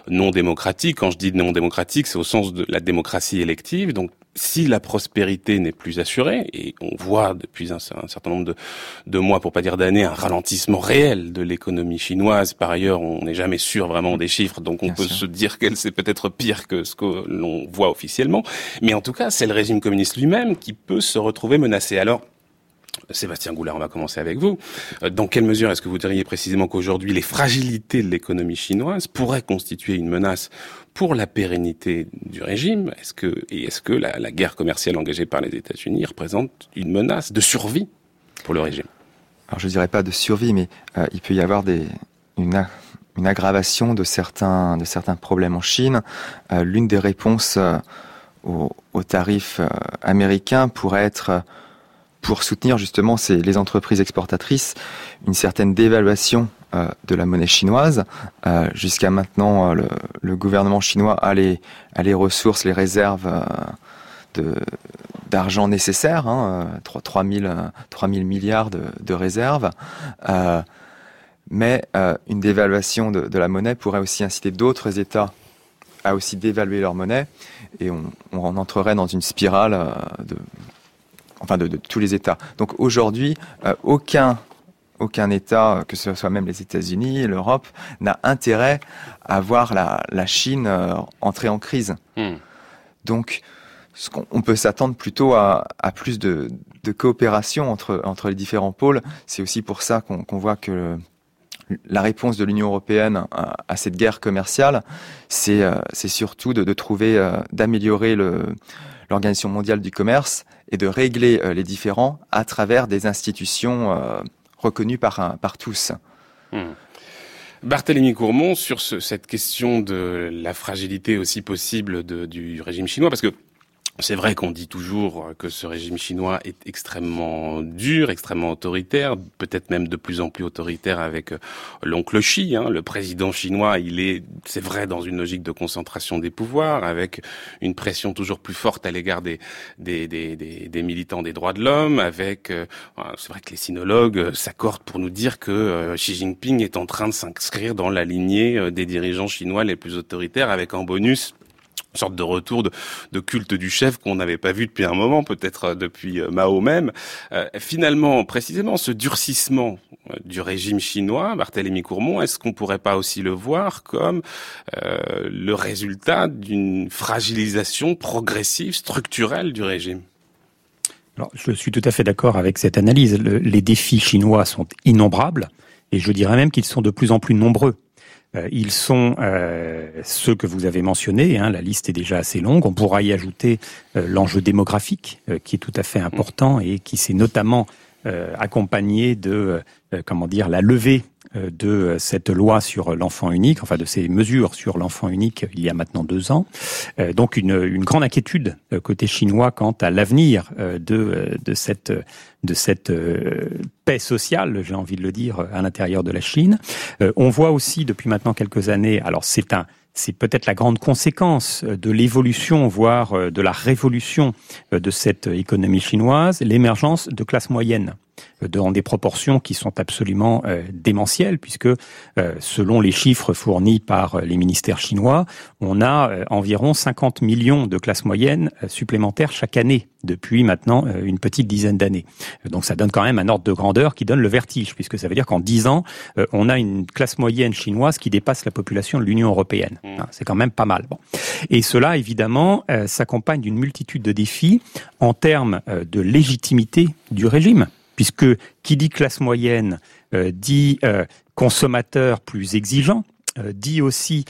non démocratique. Quand je dis non démocratique, c'est au sens de la démocratie élective. Donc si la prospérité n'est plus assurée, et on voit depuis un, certain nombre de, mois, pour pas dire d'années, un ralentissement réel de l'économie chinoise. Par ailleurs, on n'est jamais sûr vraiment des chiffres, donc on peut se dire qu'elle c'est peut-être pire que ce que l'on voit officiellement. Mais en tout cas, c'est le régime communiste lui-même qui peut se retrouver menacé. Alors, Sébastien Goulard, on va commencer avec vous. Euh, dans quelle mesure est-ce que vous diriez précisément qu'aujourd'hui les fragilités de l'économie chinoise pourraient constituer une menace pour la pérennité du régime? Et est-ce que la, guerre commerciale engagée par les États-Unis représente une menace de survie pour le régime? Alors je dirais pas de survie, mais euh, il peut y avoir une, aggravation de certains de certains problèmes en Chine. Euh, l'une des réponses aux, tarifs américains pourrait être pour soutenir justement les entreprises exportatrices une certaine dévaluation euh, de la monnaie chinoise. Euh, jusqu'à maintenant, euh, le, gouvernement chinois a les, les ressources, les réserves d'argent nécessaire, hein, 3, 3, 000, 3 000 milliards de, réserves. mais une dévaluation de, de, la monnaie pourrait aussi inciter d'autres États à aussi dévaluer leur monnaie, et on, on entrerait dans une spirale de enfin de, tous les États. Donc aujourd'hui, euh, aucun aucun État, que ce soit même les États-Unis, l'Europe, n'a intérêt à voir la, la Chine euh, entrer en crise. Hmm. Donc, ce on peut s'attendre plutôt à, à plus de, de, coopération entre, entre les différents pôles. C'est aussi pour ça qu'on voit que la réponse de l'Union européenne à, à, cette guerre commerciale, c'est euh, surtout de, de trouver, d'améliorer l'Organisation mondiale du commerce et de régler euh, les différends à travers des institutions euh, reconnues par, par tous. Hmm. Barthélemy Courmont, sur cette question de la fragilité aussi possible du régime chinois, parce que c'est vrai qu'on dit toujours que ce régime chinois est extrêmement dur, extrêmement autoritaire, peut-être même de plus en plus autoritaire avec euh, l'oncle Xi. Hein. Le président chinois, il est, c'est vrai, dans une logique de concentration des pouvoirs, avec une pression toujours plus forte à l'égard des, des, militants des droits de l'homme, avec, euh, c'est vrai que les sinologues s'accordent pour nous dire que euh, Xi Jinping est en train de s'inscrire dans la lignée des dirigeants chinois les plus autoritaires, avec en bonus une sorte de retour de, culte du chef qu'on n'avait pas vu depuis un moment, peut-être euh, depuis euh, Mao même. Euh, finalement, précisément, ce durcissement du régime chinois, Barthélemy Courmont, est-ce qu'on pourrait pas aussi le voir comme le résultat d'une fragilisation progressive, structurelle du régime? Alors, je suis tout à fait d'accord avec cette analyse. les défis chinois sont innombrables et je dirais même qu'ils sont de plus en plus nombreux. Euh, ils sont euh, ceux que vous avez mentionnés, hein, la liste est déjà assez longue. On pourra y ajouter euh, l'enjeu démographique qui est tout à fait important et qui s'est notamment accompagné de comment dire la levée de cette loi sur l'enfant unique, enfin de ces mesures sur l'enfant unique il y a maintenant deux ans. Euh, donc une, grande inquiétude euh, côté chinois quant à l'avenir de, de cette paix sociale, j'ai envie de le dire, à l'intérieur de la Chine. On voit aussi depuis maintenant quelques années, alors c'est un c'est peut-être la grande conséquence de l'évolution, voire de la révolution de cette économie chinoise, l'émergence de classes moyennes dans des proportions qui sont absolument euh, démentielles, puisque euh, selon les chiffres fournis par euh, les ministères chinois, on a environ 50 millions de classes moyennes supplémentaires chaque année depuis maintenant une petite dizaine d'années. Donc ça donne quand même un ordre de grandeur qui donne le vertige, puisque ça veut dire qu'en 10 ans, on a une classe moyenne chinoise qui dépasse la population de l'Union européenne. Mmh. Hein, c'est quand même pas mal. Bon. Et cela, évidemment, s'accompagne d'une multitude de défis en termes de légitimité du régime puisque qui dit classe moyenne euh, dit euh, consommateur plus exigeant, euh, dit aussi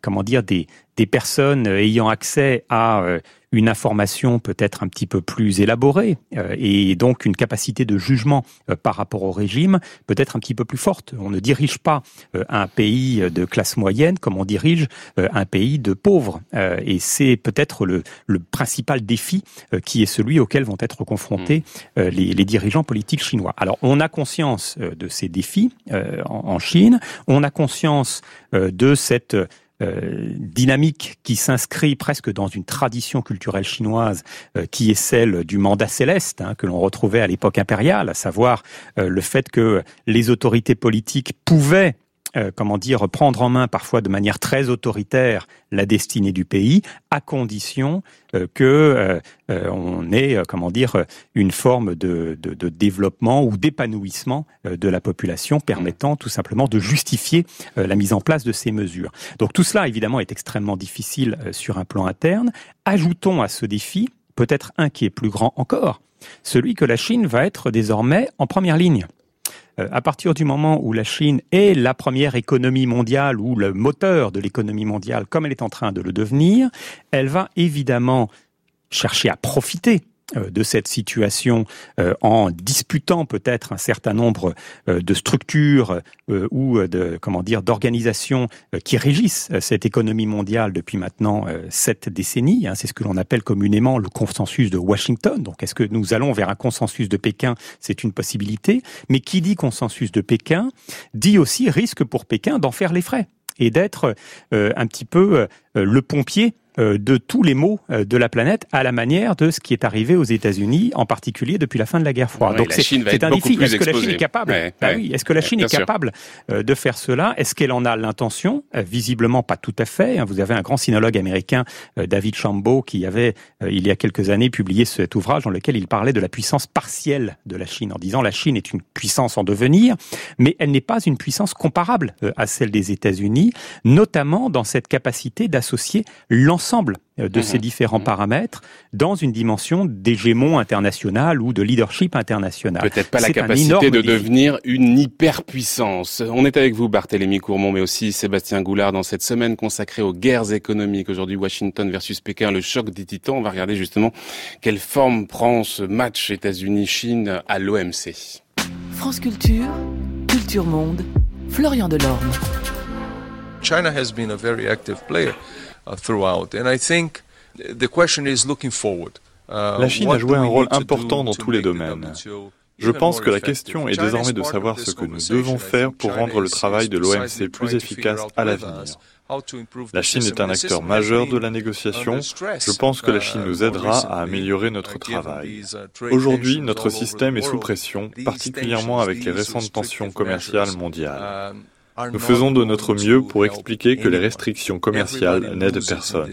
comment dire, des, des personnes ayant accès à une information peut-être un petit peu plus élaborée euh, et donc une capacité de jugement euh, par rapport au régime peut-être un petit peu plus forte. On ne dirige pas euh, un pays de classe moyenne comme on dirige un pays de pauvres. et c'est peut-être le, le, principal défi qui est celui auquel vont être confrontés mm. les, les, dirigeants politiques chinois. Alors on a conscience de ces défis en, en, Chine, on a conscience de cette euh, dynamique qui s'inscrit presque dans une tradition culturelle chinoise euh, qui est celle du mandat céleste hein, que l'on retrouvait à l'époque impériale, à savoir euh, le fait que les autorités politiques pouvaient euh, comment dire, prendre en main parfois de manière très autoritaire la destinée du pays, à condition euh, que euh, on ait, comment dire, une forme de, de développement ou d'épanouissement de la population permettant tout simplement de justifier la mise en place de ces mesures. Donc tout cela, évidemment, est extrêmement difficile sur un plan interne. Ajoutons à ce défi peut-être un qui est plus grand encore, celui que la Chine va être désormais en première ligne. Euh, à partir du moment où la Chine est la première économie mondiale ou le moteur de l'économie mondiale, comme elle est en train de le devenir, elle va évidemment chercher à profiter de cette situation euh, en disputant peut-être un certain nombre euh, de structures ou de comment dire d'organisations qui régissent cette économie mondiale depuis maintenant sept décennies. Hein. C'est ce que l'on appelle communément le consensus de Washington. Donc, est-ce que nous allons vers un consensus de Pékin? C'est une possibilité. Mais qui dit consensus de Pékin dit aussi risque pour Pékin d'en faire les frais et d'être un petit peu le pompier euh, de tous les maux euh, de la planète à la manière de ce qui est arrivé aux États-Unis, en particulier depuis la fin de la guerre froide. Donc c'est un défi. Est-ce que la Chine est capable bah oui, Est-ce que la Chine est capable euh, de faire cela? Est-ce qu'elle en a l'intention? Visiblement pas tout à fait. Hein. Vous avez un grand sinologue américain, David Chambaud, qui avait il y a quelques années publié cet ouvrage dans lequel il parlait de la puissance partielle de la Chine, en disant la Chine est une puissance en devenir, mais elle n'est pas une puissance comparable à celle des États-Unis, notamment dans cette capacité d'associer l'ensemble ensemble euh, de ces mhm. différents mhm. paramètres dans une dimension d'hégémon international ou de leadership international. Peut-être pas la capacité de devenir une hyperpuissance. On est avec vous, Barthélémy Courmont, mais aussi Sébastien Goulard dans cette semaine consacrée aux guerres économiques. Aujourd'hui, Washington versus Pékin, le choc des titans. On va regarder justement quelle forme prend ce match États-Unis-Chine à l'OMC. France Culture, Culture Monde, Florian Delorme. China has been a very active player. Uh, throughout. And I think the question is looking forward. Uh, la Chine a joué un rôle important dans tous les domaines. Je pense que la question est désormais de savoir ce que nous devons faire pour rendre le travail de l'OMC plus efficace à l'avenir. La Chine est un acteur majeur de la négociation. Je pense que la Chine nous aidera à améliorer notre travail. Aujourd'hui, notre système est sous pression, particulièrement avec les récentes tensions commerciales mondiales. Nous faisons de notre mieux pour expliquer que les restrictions commerciales n'aident personne.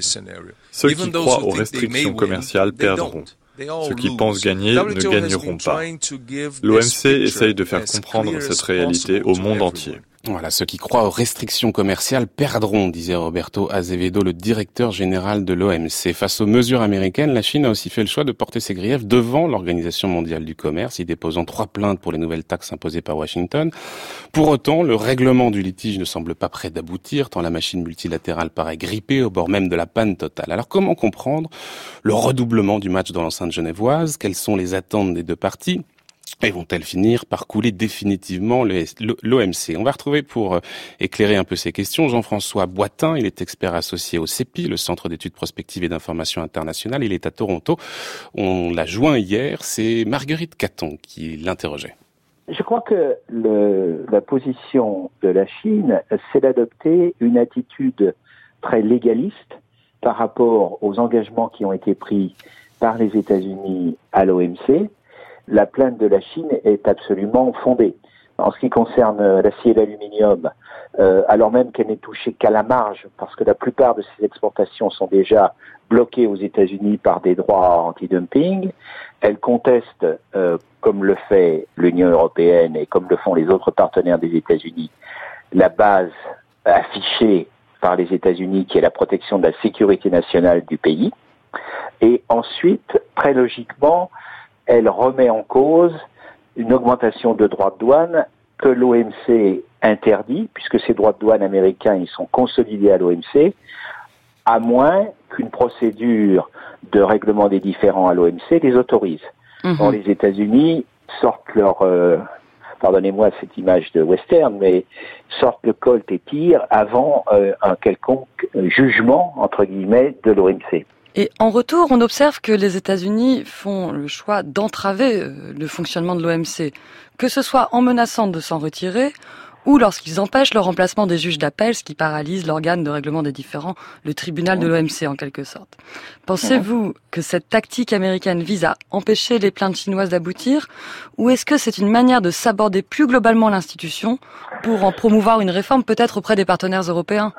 Ceux qui croient aux restrictions commerciales perdront. Ceux qui pensent gagner ne gagneront pas. L'OMC essaye de faire comprendre cette réalité au monde entier. Voilà, ceux qui croient aux restrictions commerciales perdront, disait Roberto Azevedo, le directeur général de l'OMC. Face aux mesures américaines, la Chine a aussi fait le choix de porter ses griefs devant l'Organisation mondiale du commerce, y déposant trois plaintes pour les nouvelles taxes imposées par Washington. Pour autant, le règlement du litige ne semble pas prêt d'aboutir, tant la machine multilatérale paraît grippée au bord même de la panne totale. Alors comment comprendre le redoublement du match dans l'enceinte genevoise? Quelles sont les attentes des deux parties? Et vont-elles finir par couler définitivement l'OMC On va retrouver pour euh, éclairer un peu ces questions Jean-François Boitin, il est expert associé au CEPI, le Centre d'études prospectives et d'information internationale, il est à Toronto. On l'a joint hier, c'est Marguerite Caton qui l'interrogeait. Je crois que la position de la Chine, c'est d'adopter une attitude très légaliste par rapport aux engagements qui ont été pris par les États-Unis à l'OMC, la plainte de la Chine est absolument fondée. En ce qui concerne euh, l'acier et l'aluminium, euh, alors même qu'elle n'est touchée qu'à la marge, parce que la plupart de ces exportations sont déjà bloquées aux États-Unis par des droits anti-dumping, elle conteste, euh, comme le fait l'Union européenne et comme le font les autres partenaires des États-Unis, la base affichée par les États-Unis qui est la protection de la sécurité nationale du pays. Et ensuite, très logiquement, elle remet en cause une augmentation de droits de douane que l'OMC interdit, puisque ces droits de douane américains ils sont consolidés à l'OMC, à moins qu'une procédure de règlement des différends à l'OMC les autorise. Mmh. les États-Unis sortent leur, euh, pardonnez-moi cette image de western, mais sortent le colt et tirent avant euh, un quelconque jugement, entre guillemets, de l'OMC. Et en retour, on observe que les États-Unis font le choix d'entraver euh, le fonctionnement de l'OMC, que ce soit en menaçant de s'en retirer ou lorsqu'ils empêchent le remplacement des juges d'appel, ce qui paralyse l'organe de règlement des différends, le tribunal de l'OMC en quelque sorte. Pensez-vous que cette tactique américaine vise à empêcher les plaintes chinoises d'aboutir, ou est-ce que c'est une manière de s'aborder plus globalement l'institution pour en promouvoir une réforme peut-être auprès des partenaires européens?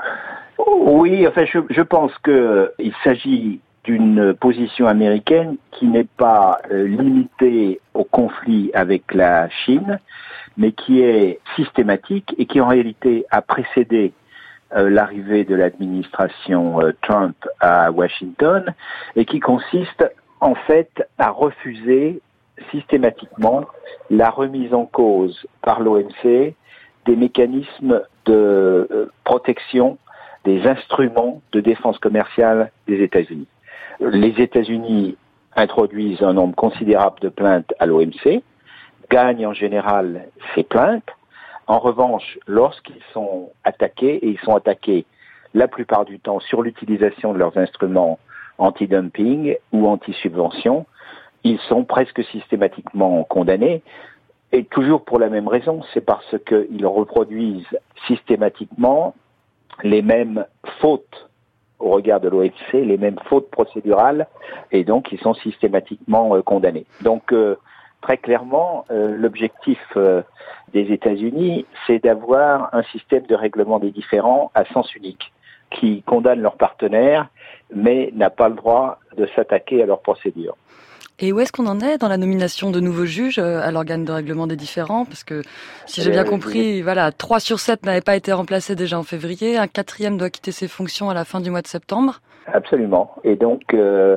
Oui, enfin je, je pense qu'il s'agit d'une position américaine qui n'est pas euh, limitée au conflit avec la Chine, mais qui est systématique et qui en réalité a précédé euh, l'arrivée de l'administration euh, Trump à Washington et qui consiste en fait à refuser systématiquement la remise en cause par l'OMC des mécanismes de protection des instruments de défense commerciale des États-Unis les États-Unis introduisent un nombre considérable de plaintes à l'OMC, gagnent en général ces plaintes. En revanche, lorsqu'ils sont attaqués, et ils sont attaqués la plupart du temps sur l'utilisation de leurs instruments anti-dumping ou anti-subvention, ils sont presque systématiquement condamnés, et toujours pour la même raison, c'est parce qu'ils reproduisent systématiquement les mêmes fautes au regard de l'OMC les mêmes fautes procédurales et donc ils sont systématiquement euh, condamnés. Donc euh, très clairement, euh, l'objectif des États-Unis, c'est d'avoir un système de règlement des différends à sens unique qui condamne leurs partenaires mais n'a pas le droit de s'attaquer à leurs procédures. Et où est-ce qu'on en est dans la nomination de nouveaux juges euh, à l'organe de règlement des différends? Parce que si j'ai bien euh, compris, voilà, 3 sur 7 n'avaient pas été remplacés déjà en février, un quatrième doit quitter ses fonctions à la fin du mois de septembre. Absolument. Et donc euh,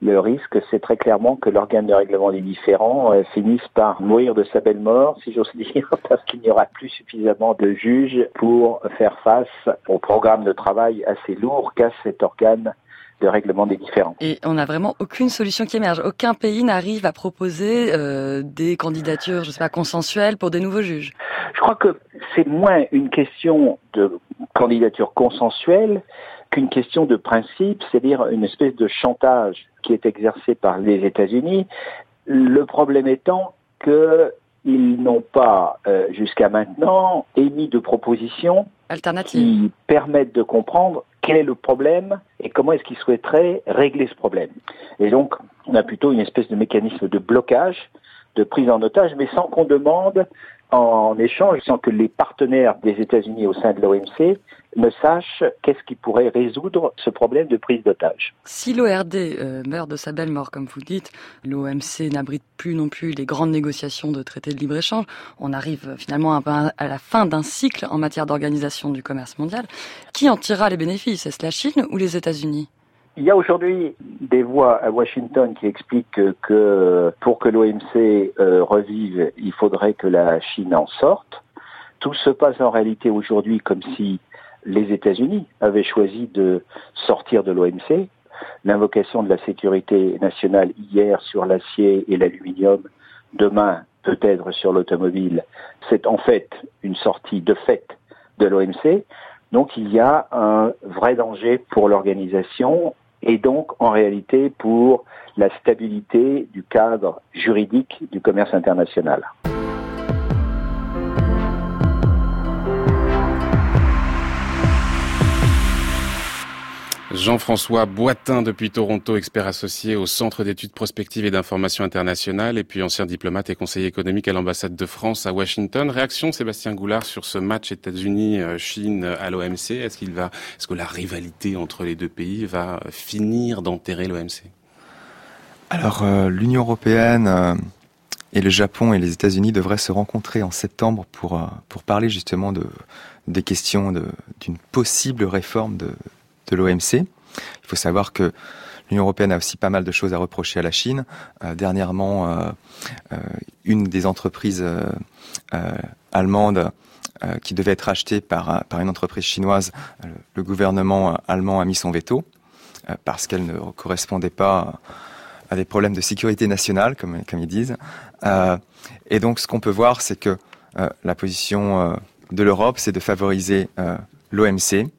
le risque, c'est très clairement que l'organe de règlement des différends finisse par mourir de sa belle mort, si j'ose dire, parce qu'il n'y aura plus suffisamment de juges pour faire face au programme de travail assez lourd qu'a cet organe de règlement des différends. Et on n'a vraiment aucune solution qui émerge. Aucun pays n'arrive à proposer euh, des candidatures, je sais pas, consensuelles pour des nouveaux juges. Je crois que c'est moins une question de candidature consensuelle qu'une question de principe, c'est-à-dire une espèce de chantage qui est exercé par les États-Unis. Le problème étant qu'ils n'ont pas, euh, jusqu'à maintenant, émis de propositions qui permettent de comprendre quel est le problème et comment est-ce qu'ils souhaiteraient régler ce problème. Et donc, on a plutôt une espèce de mécanisme de blocage, de prise en otage, mais sans qu'on demande en échange, sans que les partenaires des États-Unis au sein de l'OMC ne sachent qu'est-ce qui pourrait résoudre ce problème de prise d'otage. Si l'ORD euh, meurt de sa belle mort, comme vous dites, l'OMC n'abrite plus non plus les grandes négociations de traités de libre-échange, on arrive euh, finalement un peu à la fin d'un cycle en matière d'organisation du commerce mondial. Qui en tirera les bénéfices? Est-ce la Chine ou les États-Unis? Il y a aujourd'hui des voix à Washington qui expliquent que pour que l'OMC euh, revive, il faudrait que la Chine en sorte. Tout se passe en réalité aujourd'hui comme si les États-Unis avaient choisi de sortir de l'OMC. L'invocation de la sécurité nationale hier sur l'acier et l'aluminium, demain peut-être sur l'automobile, c'est en fait une sortie de fait de l'OMC. Donc il y a un vrai danger pour l'organisation et donc en réalité pour la stabilité du cadre juridique du commerce international. Jean-François Boitin depuis Toronto, expert associé au Centre d'études prospectives et d'information internationale et puis ancien diplomate et conseiller économique à l'ambassade de France à Washington. Réaction Sébastien Goulard sur ce match États-Unis-Chine à l'OMC. Est-ce que la rivalité entre les deux pays va finir d'enterrer l'OMC Alors euh, l'Union européenne euh, et le Japon et les États-Unis devraient se rencontrer en septembre pour euh, pour parler justement de des questions d'une possible réforme de de l'OMC. Il faut savoir que l'Union européenne a aussi pas mal de choses à reprocher à la Chine. Euh, dernièrement, euh, euh, une des entreprises allemandes qui devait être acheté par, par une entreprise chinoise, le gouvernement allemand a mis son veto parce qu'elle ne correspondait pas à des problèmes de sécurité nationale, comme, comme ils disent. et donc, ce qu'on peut voir, c'est que la position de l'Europe, c'est de favoriser l'OMC.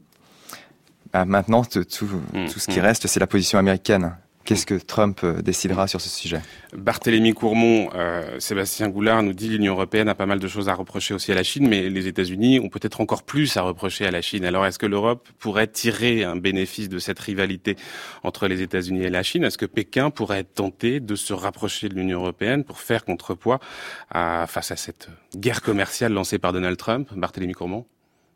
Bah, maintenant, tout, mmh, tout, ce qui mmh. reste, c'est la position américaine. Qu'est-ce que Trump euh, décidera sur ce sujet? Barthélemy Courmont, euh, Sébastien Goulard nous dit l'Union européenne a pas mal de choses à reprocher aussi à la Chine, mais les États-Unis ont peut-être encore plus à reprocher à la Chine. Alors est-ce que l'Europe pourrait tirer un bénéfice de cette rivalité entre les États-Unis et la Chine? Est-ce que Pékin pourrait tenté de se rapprocher de l'Union européenne pour faire contrepoids face à cette guerre commerciale lancée par Donald Trump? Barthélemy Courmont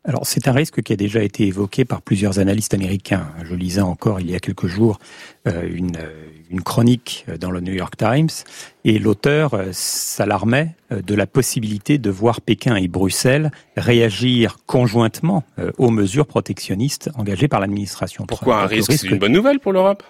alors c'est un risque qui a déjà été évoqué par plusieurs analystes américains. Je lisais encore il y a quelques jours euh, une, une, chronique dans le New York Times et l'auteur euh, s'alarmait euh, de la possibilité de voir Pékin et Bruxelles réagir conjointement aux mesures protectionnistes engagées par l'administration. Pourquoi un risque C'est une bonne nouvelle pour l'Europe?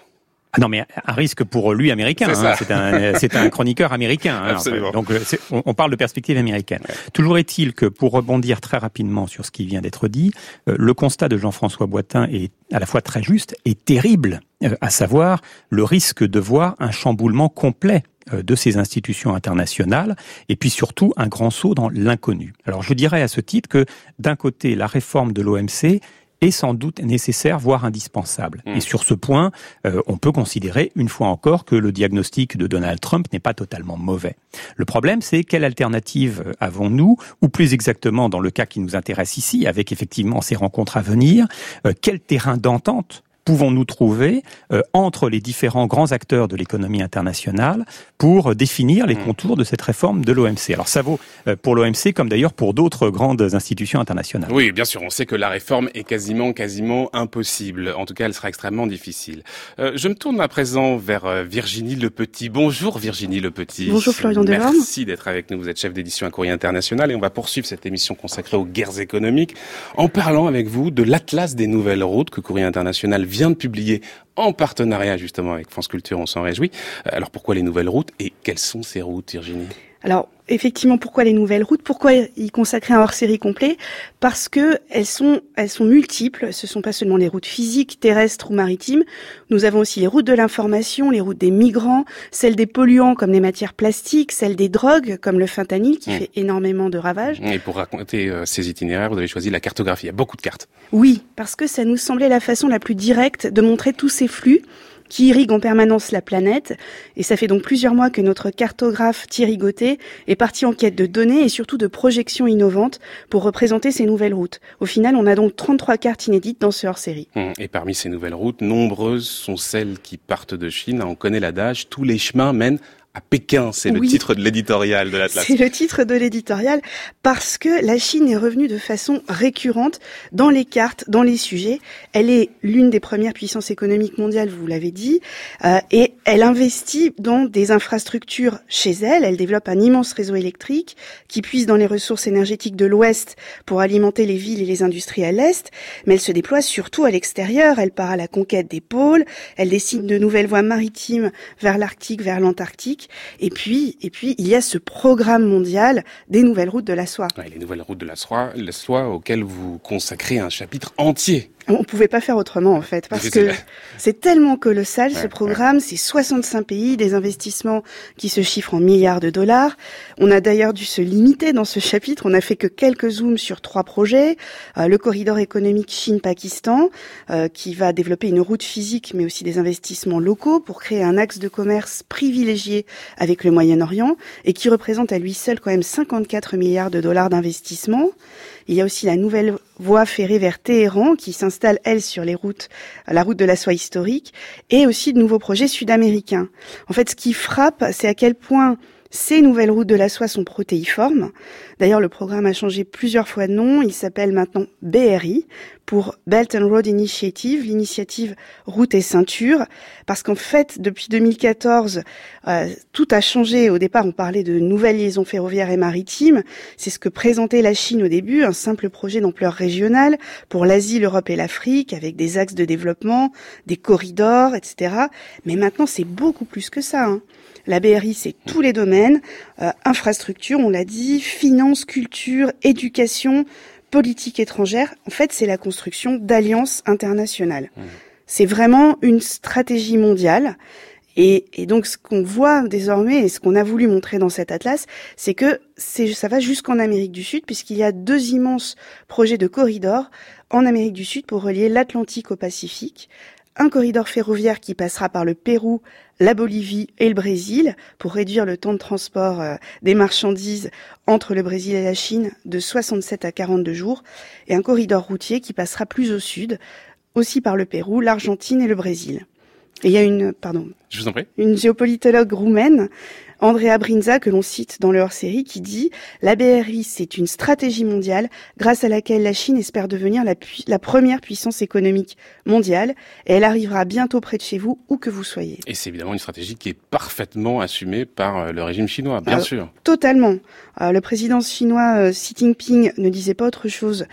Ah non, mais un risque pour lui américain. Hein. C'est un, c'est un chroniqueur américain. Hein, Absolument. Donc, euh, on, parle de perspective américaine. Toujours est-il que, pour rebondir très rapidement sur ce qui vient d'être dit, euh, le constat de Jean-François Boitin est à la fois très juste et terrible, euh, à savoir le risque de voir un chamboulement complet de ces institutions internationales et puis surtout un grand saut dans l'inconnu. Alors je dirais à ce titre que d'un côté la réforme de l'OMC est sans doute nécessaire, voire indispensable. Hmm. Et sur ce point, euh, on peut considérer, une fois encore, que le diagnostic de Donald Trump n'est pas totalement mauvais. Le problème, c'est quelle alternative avons-nous, ou plus exactement, dans le cas qui nous intéresse ici, avec effectivement ces rencontres à venir, euh, quel terrain d'entente pouvons-nous trouver euh, entre les différents grands acteurs de l'économie internationale pour définir les hmm. contours de cette réforme de l'OMC Alors ça vaut euh, pour l'OMC comme d'ailleurs pour d'autres grandes institutions internationales. Oui, bien sûr, on sait que la réforme est quasiment, quasiment impossible. En tout cas, elle sera extrêmement difficile. Euh, je me tourne à présent vers Virginie Le Petit. Bonjour Virginie Le Petit. Bonjour Florian Delorme. Merci d'être avec nous. Vous êtes chef d'édition à Courrier International et on va poursuivre cette émission consacrée aux guerres économiques en parlant avec vous de l'Atlas des nouvelles routes que Courrier International vient de publier en partenariat justement avec France Culture, on s'en réjouit. Alors pourquoi les nouvelles routes et quelles sont ces routes, Virginie? Alors effectivement, pourquoi les nouvelles routes? Pourquoi y consacrer un hors-série complet? Parce que elles sont, elles sont multiples. Ce sont pas seulement les routes physiques, terrestres ou maritimes. Nous avons aussi les routes de l'information, les routes des migrants, celles des polluants comme les matières plastiques, celles des drogues comme le fentanyl qui mmh. fait énormément de ravages. Et pour raconter euh, ces itinéraires, vous avez choisi la cartographie. Il y a beaucoup de cartes. Oui, parce que ça nous semblait la façon la plus directe de montrer tous ces flux qui irrigue en permanence la planète. Et ça fait donc plusieurs mois que notre cartographe Thierry Gauthier est parti en quête de données et surtout de projections innovantes pour représenter ces nouvelles routes. Au final, on a donc 33 cartes inédites dans ce hors-série. Hum, et parmi ces nouvelles routes, nombreuses sont celles qui partent de Chine. On connaît l'adage, tous les chemins mènent à Pékin, c'est le titre de l'éditorial de l'Atlas. C'est le titre de l'éditorial parce que la Chine est revenue de façon récurrente dans les cartes, dans les sujets. Elle est l'une des premières puissances économiques mondiales, vous l'avez dit, euh, et elle investit dans des infrastructures chez elle. Elle développe un immense réseau électrique qui puise dans les ressources énergétiques de l'Ouest pour alimenter les villes et les industries à l'Est, mais elle se déploie surtout à l'extérieur. Elle part à la conquête des pôles, elle dessine de nouvelles voies maritimes vers l'Arctique, vers l'Antarctique et puis, et puis, il y a ce programme mondial des nouvelles routes de la soie. les nouvelles routes de la soie, la soie auxquelles vous consacrez un chapitre entier on pouvait pas faire autrement en fait, parce que c'est tellement colossal ce programme, c'est 65 pays, des investissements qui se chiffrent en milliards de dollars. On a d'ailleurs dû se limiter dans ce chapitre, on n'a fait que quelques zooms sur trois projets. Euh, le corridor économique Chine-Pakistan, euh, qui va développer une route physique mais aussi des investissements locaux pour créer un axe de commerce privilégié avec le Moyen-Orient et qui représente à lui seul quand même 54 milliards de dollars d'investissement. Il y a aussi la nouvelle voie ferrée vers Téhéran qui s'installe, elle, sur les routes, la route de la soie historique, et aussi de nouveaux projets sud-américains. En fait, ce qui frappe, c'est à quel point ces nouvelles routes de la soie sont protéiformes. D'ailleurs, le programme a changé plusieurs fois de nom. Il s'appelle maintenant BRI pour Belt and Road Initiative, l'initiative route et ceinture, parce qu'en fait, depuis 2014, euh, tout a changé. Au départ, on parlait de nouvelles liaisons ferroviaires et maritimes. C'est ce que présentait la Chine au début, un simple projet d'ampleur régionale pour l'Asie, l'Europe et l'Afrique, avec des axes de développement, des corridors, etc. Mais maintenant, c'est beaucoup plus que ça. Hein. La BRI, c'est tous les domaines, euh, infrastructure, on l'a dit, finance, culture, éducation, politique étrangère. En fait, c'est la construction d'alliances internationales. Mmh. C'est vraiment une stratégie mondiale. Et, et, donc, ce qu'on voit désormais et ce qu'on a voulu montrer dans cet atlas, c'est que ça va jusqu'en Amérique du Sud, puisqu'il y a deux immenses projets de corridors en Amérique du Sud pour relier l'Atlantique au Pacifique. Un corridor ferroviaire qui passera par le Pérou, la Bolivie et le Brésil pour réduire le temps de transport euh, des marchandises entre le Brésil et la Chine de 67 à 42 jours. Et un corridor routier qui passera plus au sud, aussi par le Pérou, l'Argentine et le Brésil. Et il y a une, pardon, Je vous en prie. une géopolitologue roumaine, Andrea Brinza, que l'on cite dans le hors-série, qui dit La BRI, c'est une stratégie mondiale grâce à laquelle la Chine espère devenir la, la, première puissance économique mondiale et elle arrivera bientôt près de chez vous, où que vous soyez. Et c'est évidemment une stratégie qui est parfaitement assumée par euh, le régime chinois, bien euh, sûr. Totalement. Euh, le président chinois Xi Jinping ne disait pas autre chose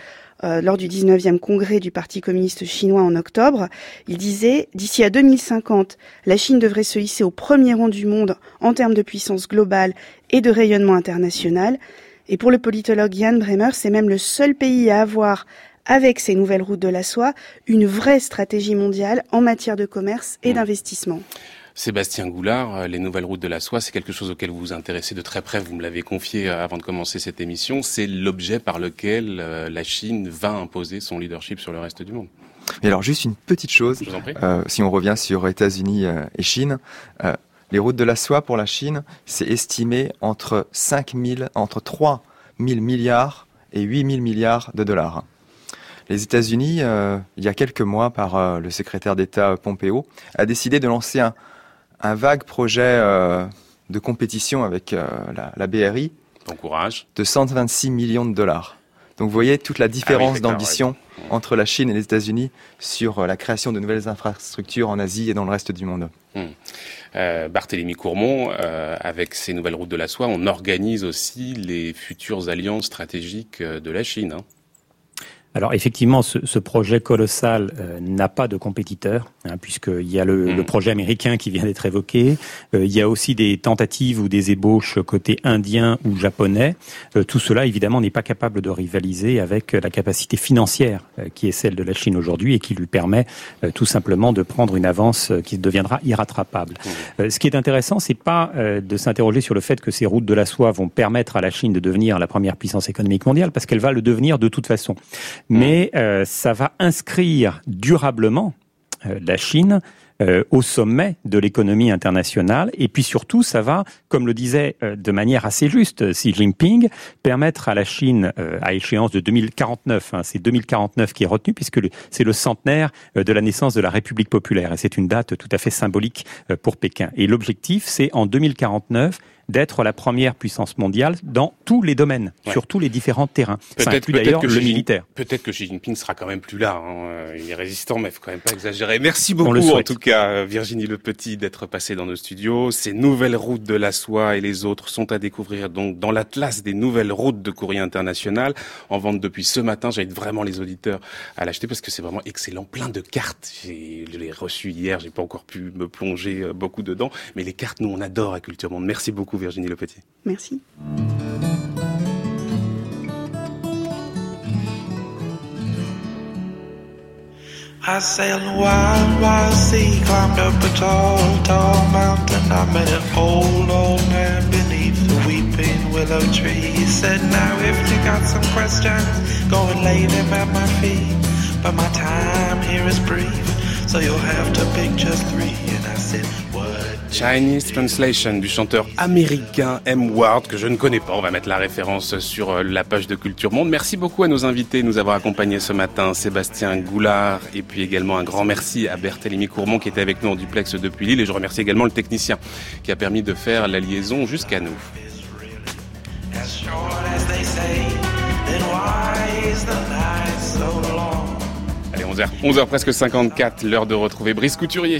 euh, lors du 19e congrès du Parti communiste chinois en octobre. Il disait, d'ici à 2050, la Chine devrait se hisser au premier rang du monde en termes de puissance globale et de rayonnement international. Et pour le politologue Jan Bremer, c'est même le seul pays à avoir avec ces nouvelles routes de la soie, une vraie stratégie mondiale en matière de commerce et mmh. d'investissement. Sébastien Goulard, euh, les nouvelles routes de la soie, c'est quelque chose auquel vous vous intéressez de très près. Vous me l'avez confié euh, avant de commencer cette émission. C'est l'objet par lequel euh, la Chine va imposer son leadership sur le reste du monde. Et alors juste une petite chose, euh, si on revient sur États-Unis et Chine, euh, les routes de la soie pour la Chine, c'est estimé entre 5 000, entre 3 000 milliards et 8 000 milliards de dollars. Les États-Unis, euh, il y a quelques mois, par le secrétaire d'État Pompeo, a décidé de lancer un, un vague projet euh, de compétition avec euh, la, la, BRI. Bon courage. De 126 millions de dollars. Donc vous voyez toute la différence ah oui, d'ambition ouais. entre la Chine et les États-Unis sur euh, la création de nouvelles infrastructures en Asie et dans le reste du monde. Hum. Euh, Barthélemy Courmont, euh, avec ces nouvelles routes de la soie, on organise aussi les futures alliances stratégiques de la Chine. Hein. Alors effectivement, ce, ce projet colossal euh, n'a pas de compétiteur, hein, puisqu'il y a le, mmh. le, projet américain qui vient d'être évoqué. Euh, il y a aussi des tentatives ou des ébauches côté indien ou japonais. Euh, tout cela, évidemment, n'est pas capable de rivaliser avec la capacité financière euh, qui est celle de la Chine aujourd'hui et qui lui permet euh, tout simplement de prendre une avance qui deviendra irrattrapable. Mmh. ce qui est intéressant, c'est pas de s'interroger sur le fait que ces routes de la soie vont permettre à la Chine de devenir la première puissance économique mondiale, parce qu'elle va le devenir de toute façon mais euh, ça va inscrire durablement euh, la Chine euh, au sommet de l'économie internationale. Et puis surtout, ça va, comme le disait euh, de manière assez juste Xi Jinping, permettre à la Chine, euh, à échéance de 2049, hein, c'est 2049 qui est retenu, puisque c'est le centenaire de la naissance de la République populaire. Et c'est une date tout à fait symbolique pour Pékin. Et l'objectif, c'est en 2049 d'être la première puissance mondiale dans tous les domaines, ouais. sur tous les différents terrains. Peut-être peut d'ailleurs le Xi, militaire. Peut-être que Xi Jinping sera quand même plus là. Hein. Il est résistant, mais il faut quand même pas exagérer. Merci beaucoup en tout cas, Virginie Le Petit, d'être passée dans nos studios. Ces nouvelles routes de la soie et les autres sont à découvrir donc dans l'atlas des nouvelles routes de courrier international, en vente depuis ce matin. J'invite vraiment les auditeurs à l'acheter parce que c'est vraiment excellent. Plein de cartes. Je l'ai reçu hier. J'ai pas encore pu me plonger euh, beaucoup dedans, mais les cartes, nous, on adore à Culture Monde. Merci beaucoup. Virginie Le Petit. Merci. I sailed a wild, wild sea, climbed up a tall, tall mountain. I met an old, old man beneath the weeping willow tree. He said, Now, if you got some questions, go and lay them at my feet. But my time here is brief, so you'll have to pick just three. And I said, Chinese Translation du chanteur américain M. Ward que je ne connais pas. On va mettre la référence sur euh, la page de Culture Monde. Merci beaucoup à nos invités de nous avoir accompagnés ce matin. Sébastien Goulard et puis également un grand merci à Berthélémy Courmont qui était avec nous en duplex depuis Lille et je remercie également le technicien qui a permis de faire la liaison jusqu'à nous. Allez, 11h, 11h presque 54, l'heure de retrouver Brice Couturier.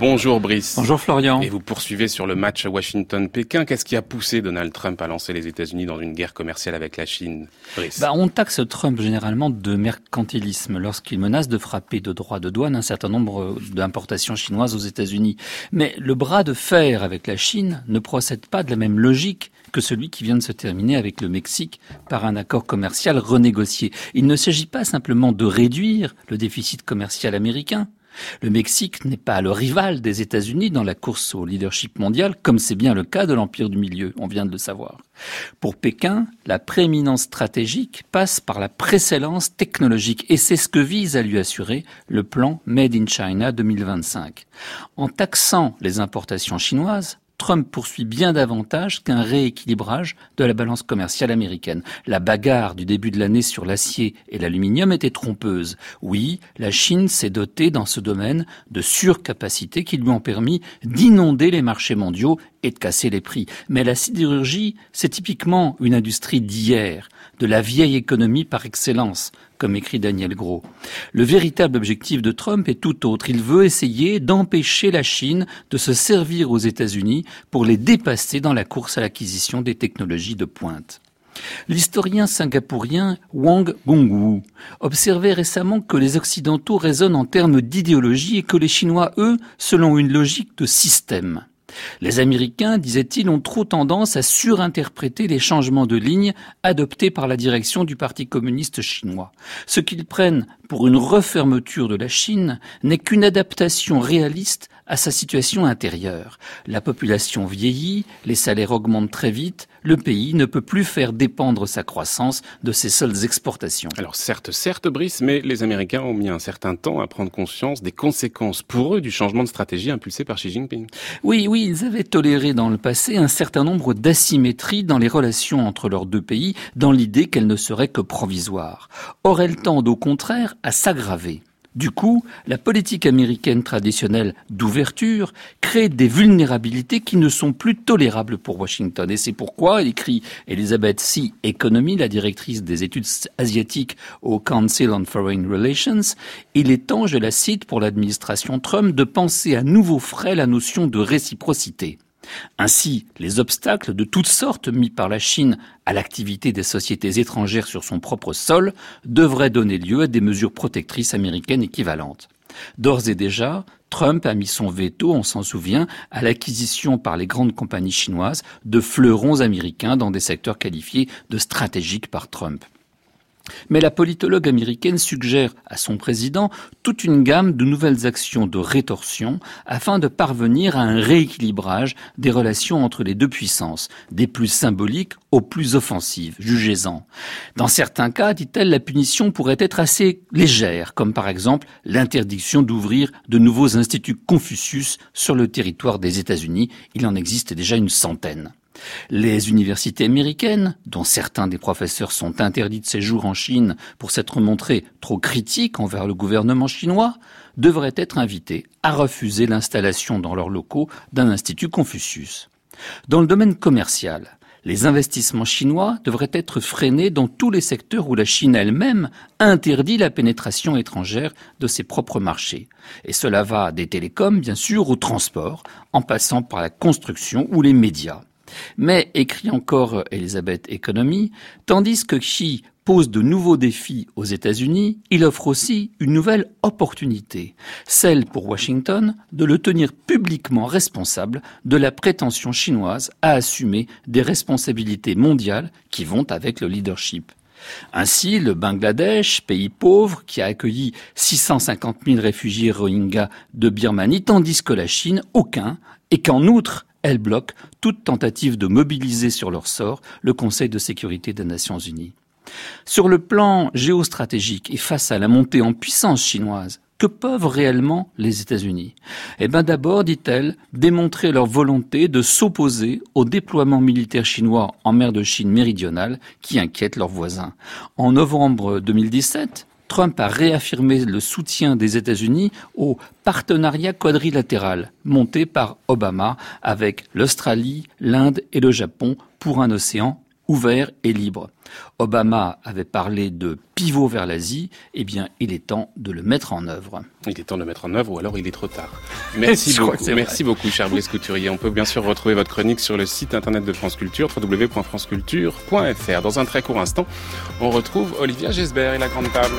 Bonjour Brice. Bonjour Florian. Et vous poursuivez sur le match Washington-Pékin. Qu'est-ce qui a poussé Donald Trump à lancer les États-Unis dans une guerre commerciale avec la Chine Brice? Bah, on taxe Trump généralement de mercantilisme lorsqu'il menace de frapper de droit de douane un certain nombre d'importations chinoises aux États-Unis. Mais le bras de fer avec la Chine ne procède pas de la même logique que celui qui vient de se terminer avec le Mexique par un accord commercial renégocié. Il ne s'agit pas simplement de réduire le déficit commercial américain, le Mexique n'est pas le rival des États-Unis dans la course au leadership mondial, comme c'est bien le cas de l'Empire du Milieu, on vient de le savoir. Pour Pékin, la prééminence stratégique passe par la précédence technologique, et c'est ce que vise à lui assurer le plan Made in China 2025. En taxant les importations chinoises, Trump poursuit bien davantage qu'un rééquilibrage de la balance commerciale américaine. La bagarre du début de l'année sur l'acier et l'aluminium était trompeuse. Oui, la Chine s'est dotée dans ce domaine de surcapacités qui lui ont permis d'inonder les marchés mondiaux et de casser les prix. Mais la sidérurgie, c'est typiquement une industrie d'hier, de la vieille économie par excellence, comme écrit Daniel Gros. Le véritable objectif de Trump est tout autre. Il veut essayer d'empêcher la Chine de se servir aux États-Unis pour les dépasser dans la course à l'acquisition des technologies de pointe. L'historien singapourien Wang Gungwu observait récemment que les Occidentaux raisonnent en termes d'idéologie et que les Chinois, eux, selon une logique de système. Les Américains, disait-il, ont trop tendance à surinterpréter les changements de ligne adoptés par la direction du Parti communiste chinois. Ce qu'ils prennent pour une refermeture de la Chine n'est qu'une adaptation réaliste à sa situation intérieure. La population vieillit, les salaires augmentent très vite, le pays ne peut plus faire dépendre sa croissance de ses seules exportations. Alors certes, certes, Brice, mais les Américains ont mis un certain temps à prendre conscience des conséquences pour eux du changement de stratégie impulsé par Xi Jinping. Oui, oui, ils avaient toléré dans le passé un certain nombre d'asymétries dans les relations entre leurs deux pays, dans l'idée qu'elles ne seraient que provisoires. Or, elles tendent au contraire à s'aggraver? Du coup, la politique américaine traditionnelle d'ouverture crée des vulnérabilités qui ne sont plus tolérables pour Washington. Et c'est pourquoi, écrit Elizabeth C. Economy, la directrice des études asiatiques au Council on Foreign Relations, il est temps, je la cite, pour l'administration Trump de penser à nouveau frais la notion de réciprocité. Ainsi, les obstacles de toutes sortes mis par la Chine à l'activité des sociétés étrangères sur son propre sol devraient donner lieu à des mesures protectrices américaines équivalentes. D'ores et déjà, Trump a mis son veto, on s'en souvient, à l'acquisition par les grandes compagnies chinoises de fleurons américains dans des secteurs qualifiés de stratégiques par Trump. Mais la politologue américaine suggère à son président toute une gamme de nouvelles actions de rétorsion afin de parvenir à un rééquilibrage des relations entre les deux puissances, des plus symboliques aux plus offensives, jugez-en. Dans certains cas, dit-elle, la punition pourrait être assez légère, comme par exemple l'interdiction d'ouvrir de nouveaux instituts Confucius sur le territoire des États-Unis. Il en existe déjà une centaine. Les universités américaines, dont certains des professeurs sont interdits de séjour en Chine pour s'être montrés trop critiques envers le gouvernement chinois, devraient être invitées à refuser l'installation dans leurs locaux d'un institut Confucius. Dans le domaine commercial, les investissements chinois devraient être freinés dans tous les secteurs où la Chine elle-même interdit la pénétration étrangère de ses propres marchés. Et cela va des télécoms, bien sûr, au transport, en passant par la construction ou les médias. Mais, écrit encore Elizabeth Economy, tandis que Xi pose de nouveaux défis aux États-Unis, il offre aussi une nouvelle opportunité, celle pour Washington de le tenir publiquement responsable de la prétention chinoise à assumer des responsabilités mondiales qui vont avec le leadership. Ainsi, le Bangladesh, pays pauvre qui a accueilli 650 000 réfugiés rohingyas de Birmanie, tandis que la Chine, aucun, et qu'en outre, elle bloque toute tentative de mobiliser sur leur sort le Conseil de sécurité des Nations Unies. Sur le plan géostratégique et face à la montée en puissance chinoise, que peuvent réellement les États-Unis? Eh bien d'abord, dit-elle, démontrer leur volonté de s'opposer au déploiement militaire chinois en mer de Chine méridionale qui inquiète leurs voisins. En novembre 2017, Trump a réaffirmé le soutien des États-Unis au partenariat quadrilatéral monté par Obama avec l'Australie, l'Inde et le Japon pour un océan ouvert et libre. Obama avait parlé de pivot vers l'Asie, eh bien, il est temps de le mettre en œuvre. Il est temps de le mettre en œuvre, ou alors il est trop tard. Merci beaucoup, merci beaucoup, cher Blaise Couturier. On peut bien sûr retrouver votre chronique sur le site internet de France Culture, www.franceculture.fr. Dans un très court instant, on retrouve Olivia Gesbert et la grande table.